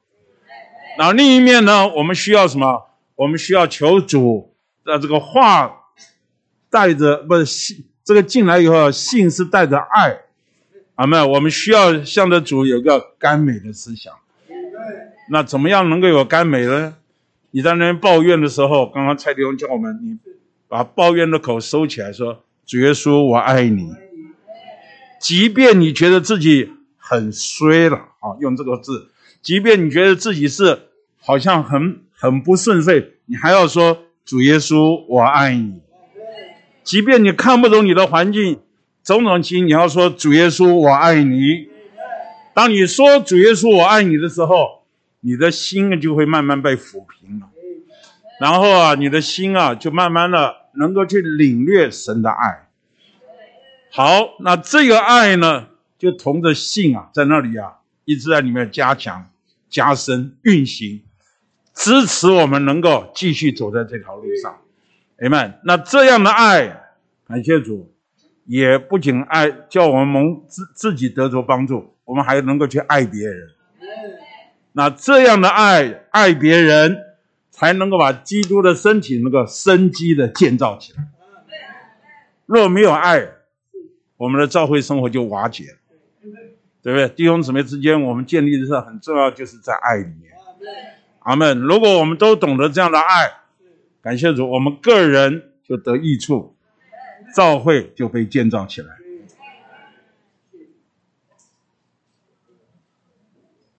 然后另一面呢，我们需要什么？我们需要求主的这个话带着不是信，这个进来以后信是带着爱，阿妹，我们需要向着主有个甘美的思想。那怎么样能够有甘美呢？你在那边抱怨的时候，刚刚蔡弟兄叫我们，你把抱怨的口收起来，说：“主耶稣，我爱你。”即便你觉得自己很衰了啊，用这个字，即便你觉得自己是好像很很不顺遂，你还要说：“主耶稣，我爱你。”即便你看不懂你的环境，种种情，你要说：“主耶稣，我爱你。”当你说“主耶稣，我爱你”的时候，你的心就会慢慢被抚平了，然后啊，你的心啊就慢慢的能够去领略神的爱。好，那这个爱呢，就同着信啊，在那里啊，一直在里面加强、加深、运行，支持我们能够继续走在这条路上。哎们，那这样的爱，感谢主，也不仅爱叫我们蒙自自己得着帮助，我们还能够去爱别人。那这样的爱，爱别人，才能够把基督的身体能够生机的建造起来。若没有爱，我们的教会生活就瓦解，对不对？弟兄姊妹之间，我们建立的是很重要，就是在爱里面。阿门。如果我们都懂得这样的爱，感谢主，我们个人就得益处，教会就被建造起来。